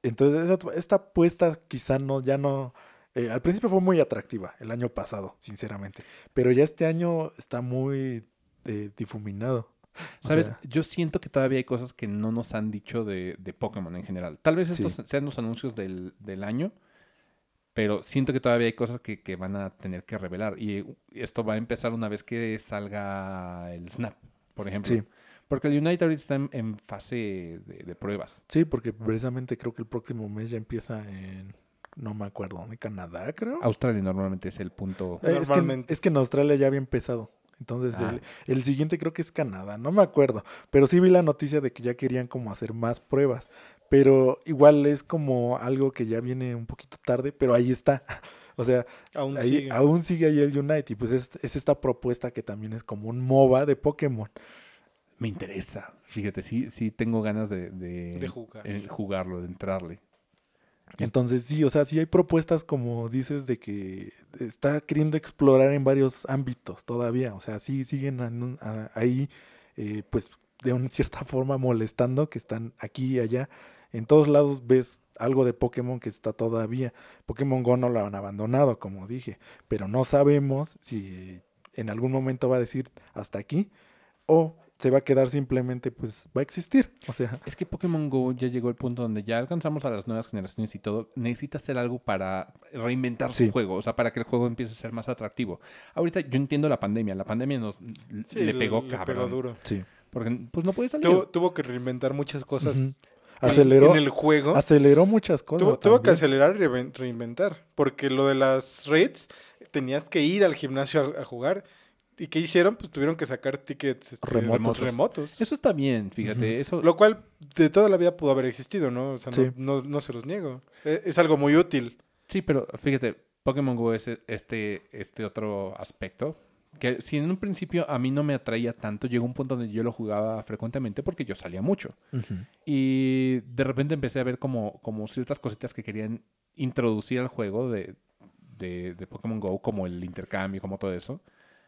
B: entonces, esta apuesta quizá no, ya no... eh, al principio fue muy atractiva, el año pasado, sinceramente. Pero ya este año está muy eh, difuminado. O
A: ¿Sabes?
B: sea,
A: Yo siento que todavía hay cosas que no nos han dicho de, de Pokémon en general. Tal vez estos
B: Sí.
A: sean los anuncios del, del año, pero siento que todavía hay cosas que, que van a tener que revelar. Y esto va a empezar una vez que salga el Snap, por ejemplo.
B: Sí.
A: Porque el Unite ahorita está en, en fase de, de pruebas.
B: sí, porque precisamente creo que el próximo mes ya empieza en... No me acuerdo, ¿dónde? Canadá, creo.
A: Australia normalmente es el punto.
B: Eh, es, que,
C: Normalmente.
B: es que en Australia ya había empezado. Entonces,
A: Ah.
B: el, el siguiente creo que es Canadá, no me acuerdo. Pero sí vi la noticia de que ya querían como hacer más pruebas. Pero igual es como algo que ya viene un poquito tarde, pero ahí está. O sea,
C: Aún
B: ahí-
C: sigue.
B: aún sigue ahí el Unite. Y pues es, es esta propuesta que también es como un MOBA de Pokémon.
A: Me interesa. Fíjate, sí, sí tengo ganas de, de,
C: De jugar.
A: eh, jugarlo, de entrarle.
B: Entonces sí, o sea, sí hay propuestas como dices de que está queriendo explorar en varios ámbitos todavía. O sea, sí siguen ahí, eh, pues de una cierta forma molestando que están aquí y allá. En todos lados ves algo de Pokémon que está todavía. Pokémon Go no lo han abandonado, como dije, pero no sabemos si en algún momento va a decir hasta aquí o se va a quedar simplemente, pues va a existir. O sea,
A: Es que Pokémon Go ya llegó al punto donde ya alcanzamos a las nuevas generaciones y todo. Necesita hacer algo para reinventar
B: Sí.
A: su juego, o sea, para que el juego empiece a ser más atractivo. Ahorita yo entiendo la pandemia. La pandemia nos
C: Sí,
A: le pegó
C: le
A: cabrón.
C: pegó duro.
B: sí.
A: Porque pues no puede salir.
C: Tuvo, tuvo que reinventar muchas cosas
B: Aceleró,
C: en el juego.
B: aceleró muchas cosas.
C: Tuvo, tuvo que acelerar y reinventar. Porque lo de las raids, tenías que ir al gimnasio a, a jugar. ¿Y qué hicieron? Pues tuvieron que sacar tickets este,
B: Remotos.
C: remotos.
A: Eso está bien, fíjate. Eso,
C: Lo cual de toda la vida pudo haber existido, ¿no? O sea, no,
B: Sí.
C: no, no se los niego. E- Es, algo muy útil.
A: Sí, pero fíjate, Pokémon Go es este, este otro aspecto. Que si en un principio a mí no me atraía tanto, llegó un punto donde yo lo jugaba frecuentemente porque yo salía mucho.
B: Ujú.
A: Y de repente empecé a ver como, como ciertas cositas que querían introducir al juego de, de, de Pokémon Go, como el intercambio, como todo eso.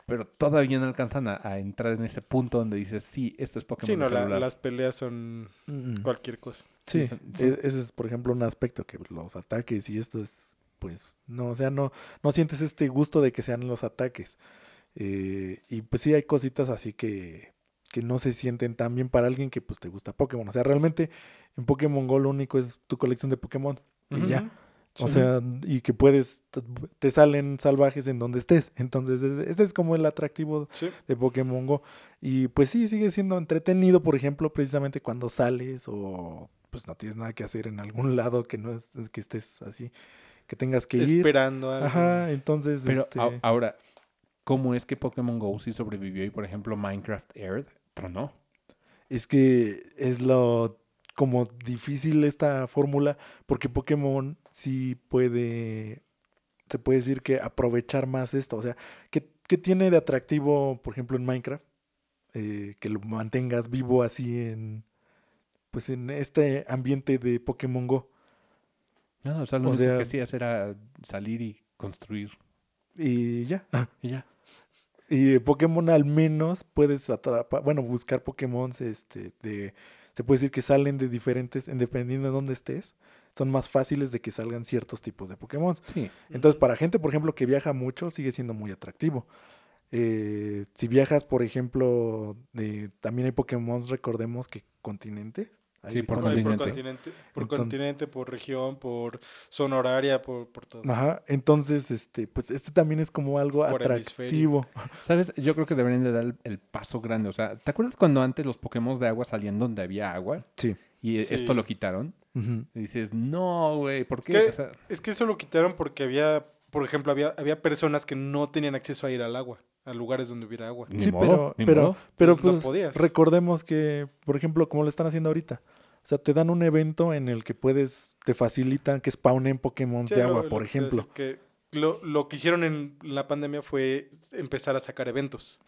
A: Pero todavía no alcanzan a, a entrar en ese punto donde dices, sí, esto es Pokémon
C: Sí, no, la-
A: celular".
C: las peleas son
B: Mm,
C: cualquier cosa.
B: Sí,
A: son-
B: e- ese es, por ejemplo, un aspecto que los ataques y esto es, pues, no, o sea, no, no sientes este gusto de que sean los ataques. Eh, y pues sí hay cositas así que, que no se sienten tan bien para alguien que pues te gusta Pokémon. O sea, realmente en Pokémon Go lo único es tu colección de Pokémon. Y
A: Ujú.
B: O sea, y que puedes, te- salen salvajes en donde estés. Entonces, ese ese es como el atractivo
C: Sí.
B: de Pokémon Go. Y pues sí, sigue siendo entretenido, por ejemplo, precisamente cuando sales o pues no tienes nada que hacer en algún lado que no es, es que estés así, que tengas que ir.
C: Esperando algo.
B: Ajá, entonces,
A: Pero
B: este,
A: ahora, ¿cómo es que Pokémon Go sí sobrevivió y, por ejemplo, Minecraft Earth tronó?
B: es que es lo como difícil esta fórmula porque Pokémon sí puede se puede decir que aprovechar más esto. O sea, ¿qué, qué tiene de atractivo, por ejemplo, en Minecraft? Eh, que lo mantengas vivo así en, pues en este ambiente de Pokémon Go.
A: No, o sea, lo
B: O
A: único
B: sea-
A: que hacías era salir y construir.
B: Y ya.
A: Y ya.
B: Y Pokémon al menos puedes atrapar, bueno, buscar Pokémon este, de, se puede decir que salen de diferentes, en dependiendo de dónde estés, son más fáciles de que salgan ciertos tipos de Pokémon.
A: Sí.
B: Entonces, para gente, por ejemplo, que viaja mucho, sigue siendo muy atractivo. Eh, si viajas, por ejemplo, de, también hay Pokémon, recordemos que continente. Hay
A: Sí, por
C: Por
A: continente.
C: continente, por continente, por región, por zona horaria, por, por todo.
B: Ajá, entonces, este, pues este también es como algo
C: Por
B: atractivo.
A: ¿Sabes? Yo creo que deberían de dar el, el paso grande. O sea, ¿te acuerdas cuando antes los Pokémon de agua salían donde había agua?
B: Sí.
A: Y
C: Sí.
A: esto lo quitaron. Y dices, no, güey, ¿por qué?
C: ¿Qué?
A: O sea,
C: Es que eso lo quitaron porque había, por ejemplo, había, había personas que no tenían acceso a ir al agua, a lugares donde hubiera agua.
B: Sí,
A: modo,
B: pero, pero,
A: modo.
B: pero
C: Entonces,
B: pues
C: podías.
B: recordemos que, por ejemplo, como lo están haciendo ahorita, o sea, te dan un evento en el que puedes, te facilitan que spawnen Pokémon
C: Sí,
B: de
C: lo-
B: agua,
C: lo
B: por ejemplo.
C: Que lo, lo que hicieron en la pandemia fue empezar a sacar eventos.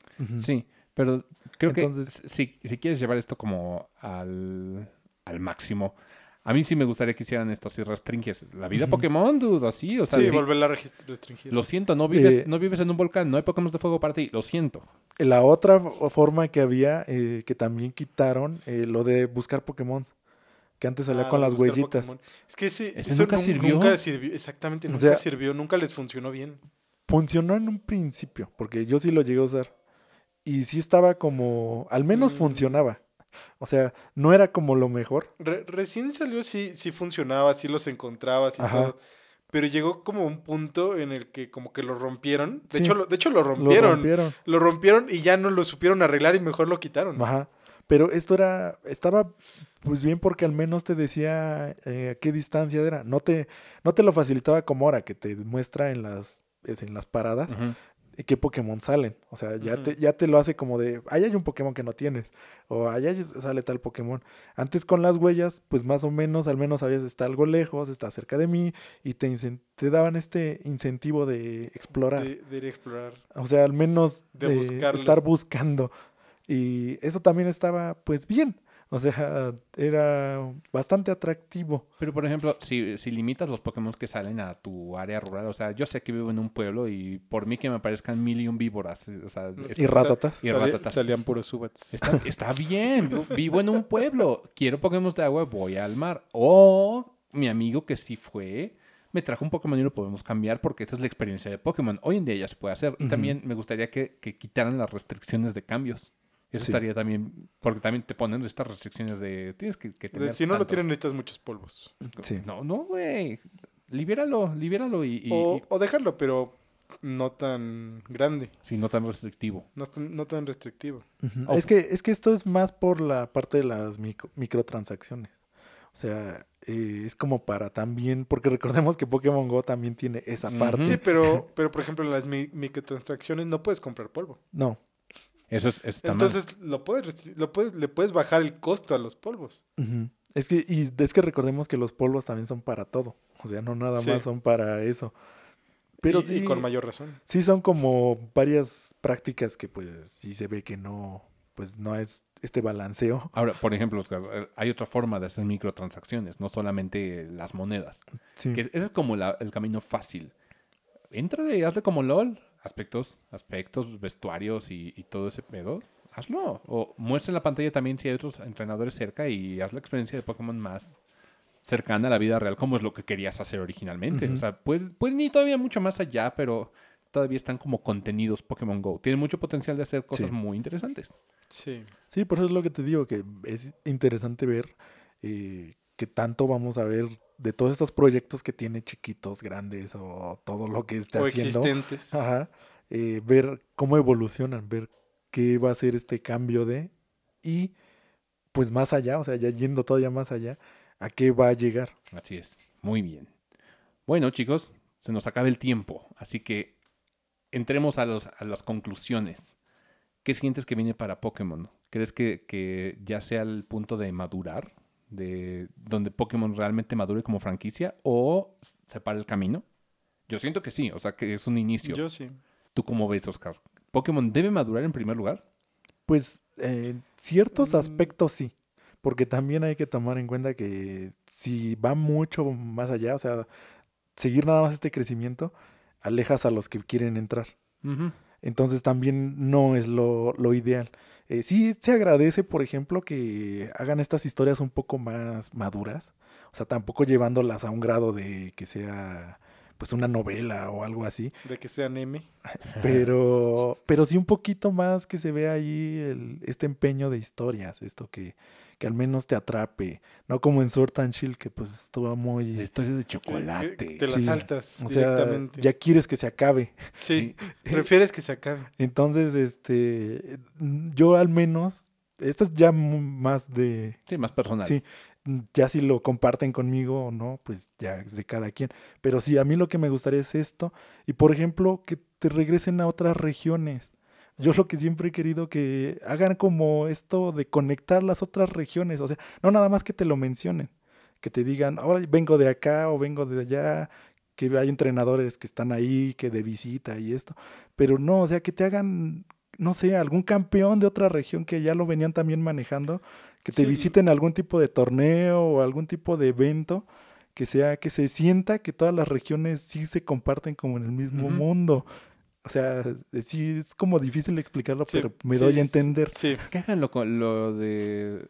A: Sí, pero creo
B: Entonces-
A: que si, si quieres llevar esto como al, al máximo, a mí sí me gustaría que hicieran esto si restringes la vida. Pokémon, dude, así, o sea,
C: sí,
A: sí,
C: volverla a restringir.
A: lo siento, no vives,
B: Eh,
A: no vives en un volcán, no hay Pokémon de fuego para ti, lo siento.
B: La otra fo- forma que había, eh, que también quitaron, eh, lo de buscar Pokémon, que antes salía
C: Ah,
B: con las huellitas.
C: Pokémon. Es que ese,
A: ¿Ese
C: eso
A: nunca
C: nun-
A: sirvió?
C: Nunca sirvió. Exactamente,
B: O
C: nunca
B: sea-
C: sirvió. Nunca les funcionó bien.
B: Funcionó en un principio, porque yo sí lo llegué a usar. Y sí estaba como, al menos
C: Mm.
B: funcionaba. O sea, no era como lo mejor.
C: Re- recién salió, sí, sí funcionaba, sí los encontrabas y
B: Ajá.
C: todo. Pero llegó como un punto en el que como que lo rompieron. De,
B: Sí.
C: hecho, lo, de hecho, lo
B: Lo
C: rompieron. Lo rompieron y ya no lo supieron arreglar y mejor lo quitaron.
B: Ajá. Pero esto era, estaba pues bien porque al menos te decía eh, a qué distancia era. No te, no te lo facilitaba como ahora, que te muestra en las, es, en las paradas eh, qué Pokémon salen. O sea, ya, te, ya te lo hace como de, ahí hay un Pokémon que no tienes. O allá sale tal Pokémon. Antes con las huellas, pues más o menos, al menos sabías, está algo lejos, está cerca de mí. Y te, te daban este incentivo de explorar.
C: De, de ir a explorar.
B: O sea, al menos
C: De
B: de estar buscando. Y eso también estaba, pues, bien. O sea, era bastante atractivo.
A: Pero, por ejemplo, si, si limitas los Pokémon que salen a tu área rural, o sea, yo sé que vivo en un pueblo y por mí que me aparezcan mil y un víboras, eh, o sea,
B: Y ratatas.
A: Y ratatas.
C: salían puros subats.
A: está, está bien, vivo- vivo en un pueblo, quiero Pokémon de agua, voy al mar. O mi amigo que sí fue, me trajo un Pokémon y lo podemos cambiar porque esa es la experiencia de Pokémon. Hoy en día ya se puede hacer. Y también me gustaría que, que quitaran las restricciones de cambios. Eso
B: Sí.
A: estaría también, porque también te ponen estas restricciones de tienes que, que tener
C: Si no lo tienen, necesitas muchos polvos.
B: Sí.
A: No, no, güey. Libéralo, libéralo y, y-
C: o,
A: y-
C: o dejarlo, pero no tan grande.
A: sí, no tan restrictivo.
C: No tan, no tan restrictivo.
A: Oh.
B: Es, que, es que esto es más por la parte de las micro- microtransacciones. O sea, eh, es como para también, porque recordemos que Pokémon Go también tiene esa parte.
C: Sí, pero, pero por ejemplo, en las mi- microtransacciones no puedes comprar polvo.
B: No.
A: Eso es, eso está mal.
C: Entonces lo puedes, lo puedes, le puedes bajar el costo a los polvos.
B: Es que, y es que recordemos que los polvos también son para todo. O sea, no nada
C: Sí.
B: más son para eso. Pero
C: y,
B: sí,
C: y con mayor razón.
B: sí son como varias prácticas que pues sí se ve que no, pues no es este balanceo.
A: Ahora, por ejemplo, hay otra forma de hacer microtransacciones, no solamente las monedas.
B: Sí.
A: Que ese es como la- el camino fácil. Entra y hazle como LOL. Aspectos, aspectos, vestuarios y, y todo ese pedo. Hazlo. O muestra en la pantalla también si hay otros entrenadores cerca y haz la experiencia de Pokémon más cercana a la vida real, como es lo que querías hacer originalmente. O sea, pueden, pueden ir todavía mucho más allá, pero todavía están como contenidos Pokémon Go. Tienen mucho potencial de hacer cosas
B: Sí.
A: muy interesantes.
C: Sí.
B: Sí, por eso es lo que te digo, que es interesante ver eh, que tanto vamos a ver de todos estos proyectos que tiene chiquitos, grandes o todo lo que esté
C: O
B: haciendo.
C: existentes.
B: Ajá. eh, ver cómo evolucionan, ver qué va a ser este cambio de y pues más allá, o sea, ya yendo todavía más allá, a qué va a llegar.
A: Así es. Muy bien. Bueno, chicos, se nos acaba el tiempo, así que entremos a, los- a las conclusiones. ¿Qué sientes que viene para Pokémon? ¿Crees que, que ya sea el punto de madurar? De donde Pokémon realmente madure como franquicia o separa el camino? Yo siento que sí, o sea, que es un inicio.
C: Yo sí.
A: ¿Tú cómo ves, Oscar? ¿Pokémon debe madurar en primer lugar?
B: Pues en ciertos
C: Mm.
B: aspectos sí, porque también hay que tomar en cuenta que si va mucho más allá, o sea, seguir nada más este crecimiento, alejas a los que quieren entrar. Entonces también no es lo, lo ideal. Eh, sí se agradece, por ejemplo, que hagan estas historias un poco más maduras. O sea, tampoco llevándolas a un grado de que sea pues una novela o algo así.
C: De que sean M.
B: Pero, pero sí un poquito más que se vea ahí el, este empeño de historias, esto que, que al menos te atrape. No como en Sword and Shield, que pues estuvo
A: La
B: muy...
A: historia de chocolate.
C: que Te las
B: Sí.
C: saltas
B: O sea,
C: directamente.
B: ya quieres que se acabe.
C: Sí, prefieres que se acabe.
B: Entonces, este, yo al menos, esto es ya más de,
A: Sí, más personal.
B: Sí, ya si lo comparten conmigo o no, pues ya es de cada quien. Pero sí, a mí lo que me gustaría es esto. Y por ejemplo, que te regresen a otras regiones. Yo lo que siempre he querido que hagan como esto de conectar las otras regiones. O sea, no nada más que te lo mencionen. Que te digan, ahora vengo de acá o vengo de allá. Que hay entrenadores que están ahí, que de visita y esto. Pero no, o sea, que te hagan, no sé, algún campeón de otra región que ya lo venían también manejando que te
C: Sí.
B: visiten algún tipo de torneo o algún tipo de evento que sea que se sienta que todas las regiones sí se comparten como en el mismo mundo. O sea, sí es como difícil explicarlo,
C: Sí,
B: pero me
C: sí,
B: doy a entender.
C: Sí.
A: Que hagan lo, lo de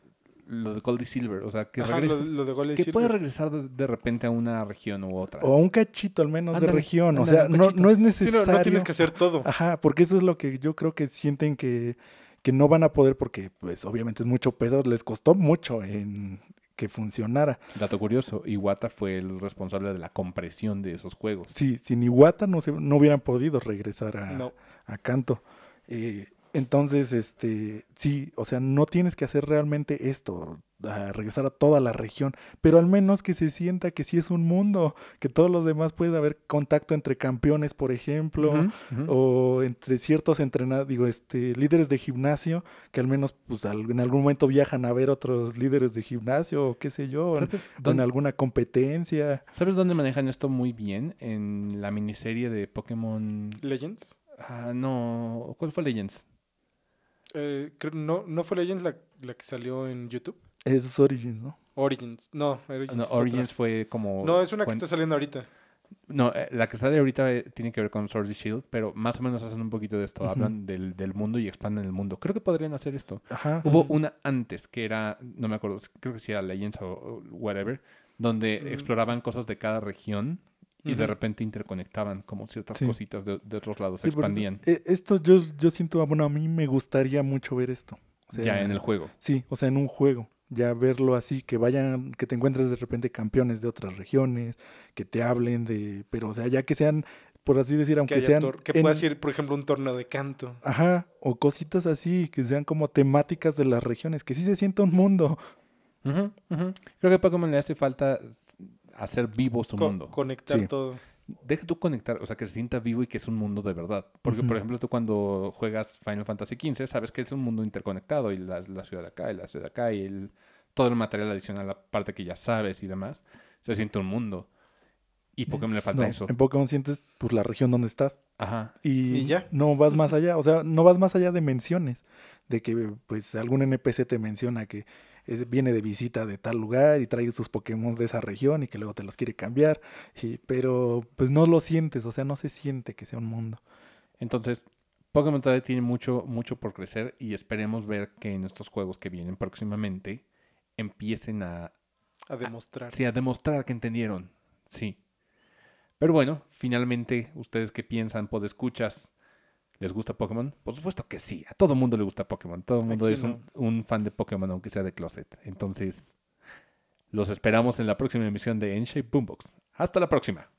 A: lo de Gold y Silver, o sea, que
C: Ajá,
A: regreses-
C: lo de
A: que
C: Silver.
A: puede regresar de, de repente a una región u otra.
B: O un cachito al menos de región. O sea, no, no es
C: Sí, no,
B: necesario.
C: no tienes que hacer todo.
B: Ajá, porque eso es lo que yo creo que sienten que, que no van a poder porque pues obviamente es mucho peso, les costó mucho en que funcionara.
A: Dato curioso, Iwata fue el responsable de la compresión de esos juegos.
B: Sí, sin Iwata no, se, no hubieran podido regresar a,
C: No.
B: a Canto. Eh, entonces, este, sí, o sea, no tienes que hacer realmente esto, a regresar a toda la región, pero al menos que se sienta que sí es un mundo, que todos los demás puede haber contacto entre campeones, por ejemplo, o entre ciertos entrenados, digo, este, líderes de gimnasio, que al menos, pues, al- en algún momento viajan a ver otros líderes de gimnasio, o qué sé yo, en,
A: ¿Sabes
B: o en alguna competencia.
A: sabes dónde manejan esto muy bien? En la miniserie de Pokémon...
C: Legends.
A: Ah, no, ¿cuál fue Legends?
C: Eh, creo- no, no fue Legends la, la que salió en YouTube.
B: Es Origins, ¿no?
C: Origins. No, Origins.
A: No,
C: es otra.
A: Origins fue como...
C: No, es una que está saliendo ahorita.
A: No, eh, la que sale ahorita eh, tiene que ver con Sword y Shield, pero más o menos hacen un poquito de esto. Hablan del, del mundo y expanden el mundo. Creo que podrían hacer esto.
B: Ajá.
A: Hubo una antes que era, no me acuerdo, creo que sí era Legends o, o whatever, donde exploraban cosas de cada región y de repente interconectaban como ciertas
B: Sí.
A: cositas de, de otros lados,
B: Sí, por eso,
A: expandían
B: eh, esto yo, yo siento, bueno, a mí me gustaría mucho ver esto. O sea,
A: ya en el juego.
B: Sí, o sea, en un juego. Ya verlo así, que vayan, que te encuentres de repente campeones de otras regiones, que te hablen de, pero o sea, ya que sean, por así decir,
C: Que,
B: aunque
C: haya
B: sean...
C: que
B: en-
C: puedas ir, por ejemplo, un torneo de canto.
B: Ajá, o cositas así, que sean como temáticas de las regiones, que sí se sienta un mundo.
A: Ujú, ujú. Creo que a Pokémon le hace falta hacer vivo su
C: Co-
A: mundo.
C: Conectar
B: Sí.
C: todo.
A: Deja tú conectar, o sea, que se sienta vivo y que es un mundo de verdad. Porque, por
B: Ujú.
A: ejemplo, tú cuando juegas Final Fantasy XV, sabes que es un mundo interconectado y la, la ciudad de acá y la ciudad de acá y el, todo el material adicional, la parte que ya sabes y demás, se siente un mundo. Y Pokémon le falta
B: No,
A: eso.
B: en Pokémon sientes pues la región donde estás
A: Ajá.
B: y,
C: Y ya.
B: no vas más allá, o sea, no vas más allá de menciones, de que pues algún NPC te menciona que es- viene de visita de tal lugar y trae sus Pokémon de esa región y que luego te los quiere cambiar, y- pero pues no lo sientes, o sea, no se siente que sea un mundo.
A: Entonces, Pokémon todavía tiene mucho, mucho por crecer y esperemos ver que en estos juegos que vienen próximamente empiecen a,
C: A demostrar.
A: sí, a demostrar que entendieron. Sí. Pero bueno, finalmente, ¿ustedes qué piensan? ¿Podescuchas? ¿Les gusta Pokémon? Por supuesto que sí. A todo mundo le gusta Pokémon. Todo el mundo es un, un fan de Pokémon, aunque sea de closet. Entonces, los esperamos en la próxima emisión de N-Shape Boombox. Hasta la próxima.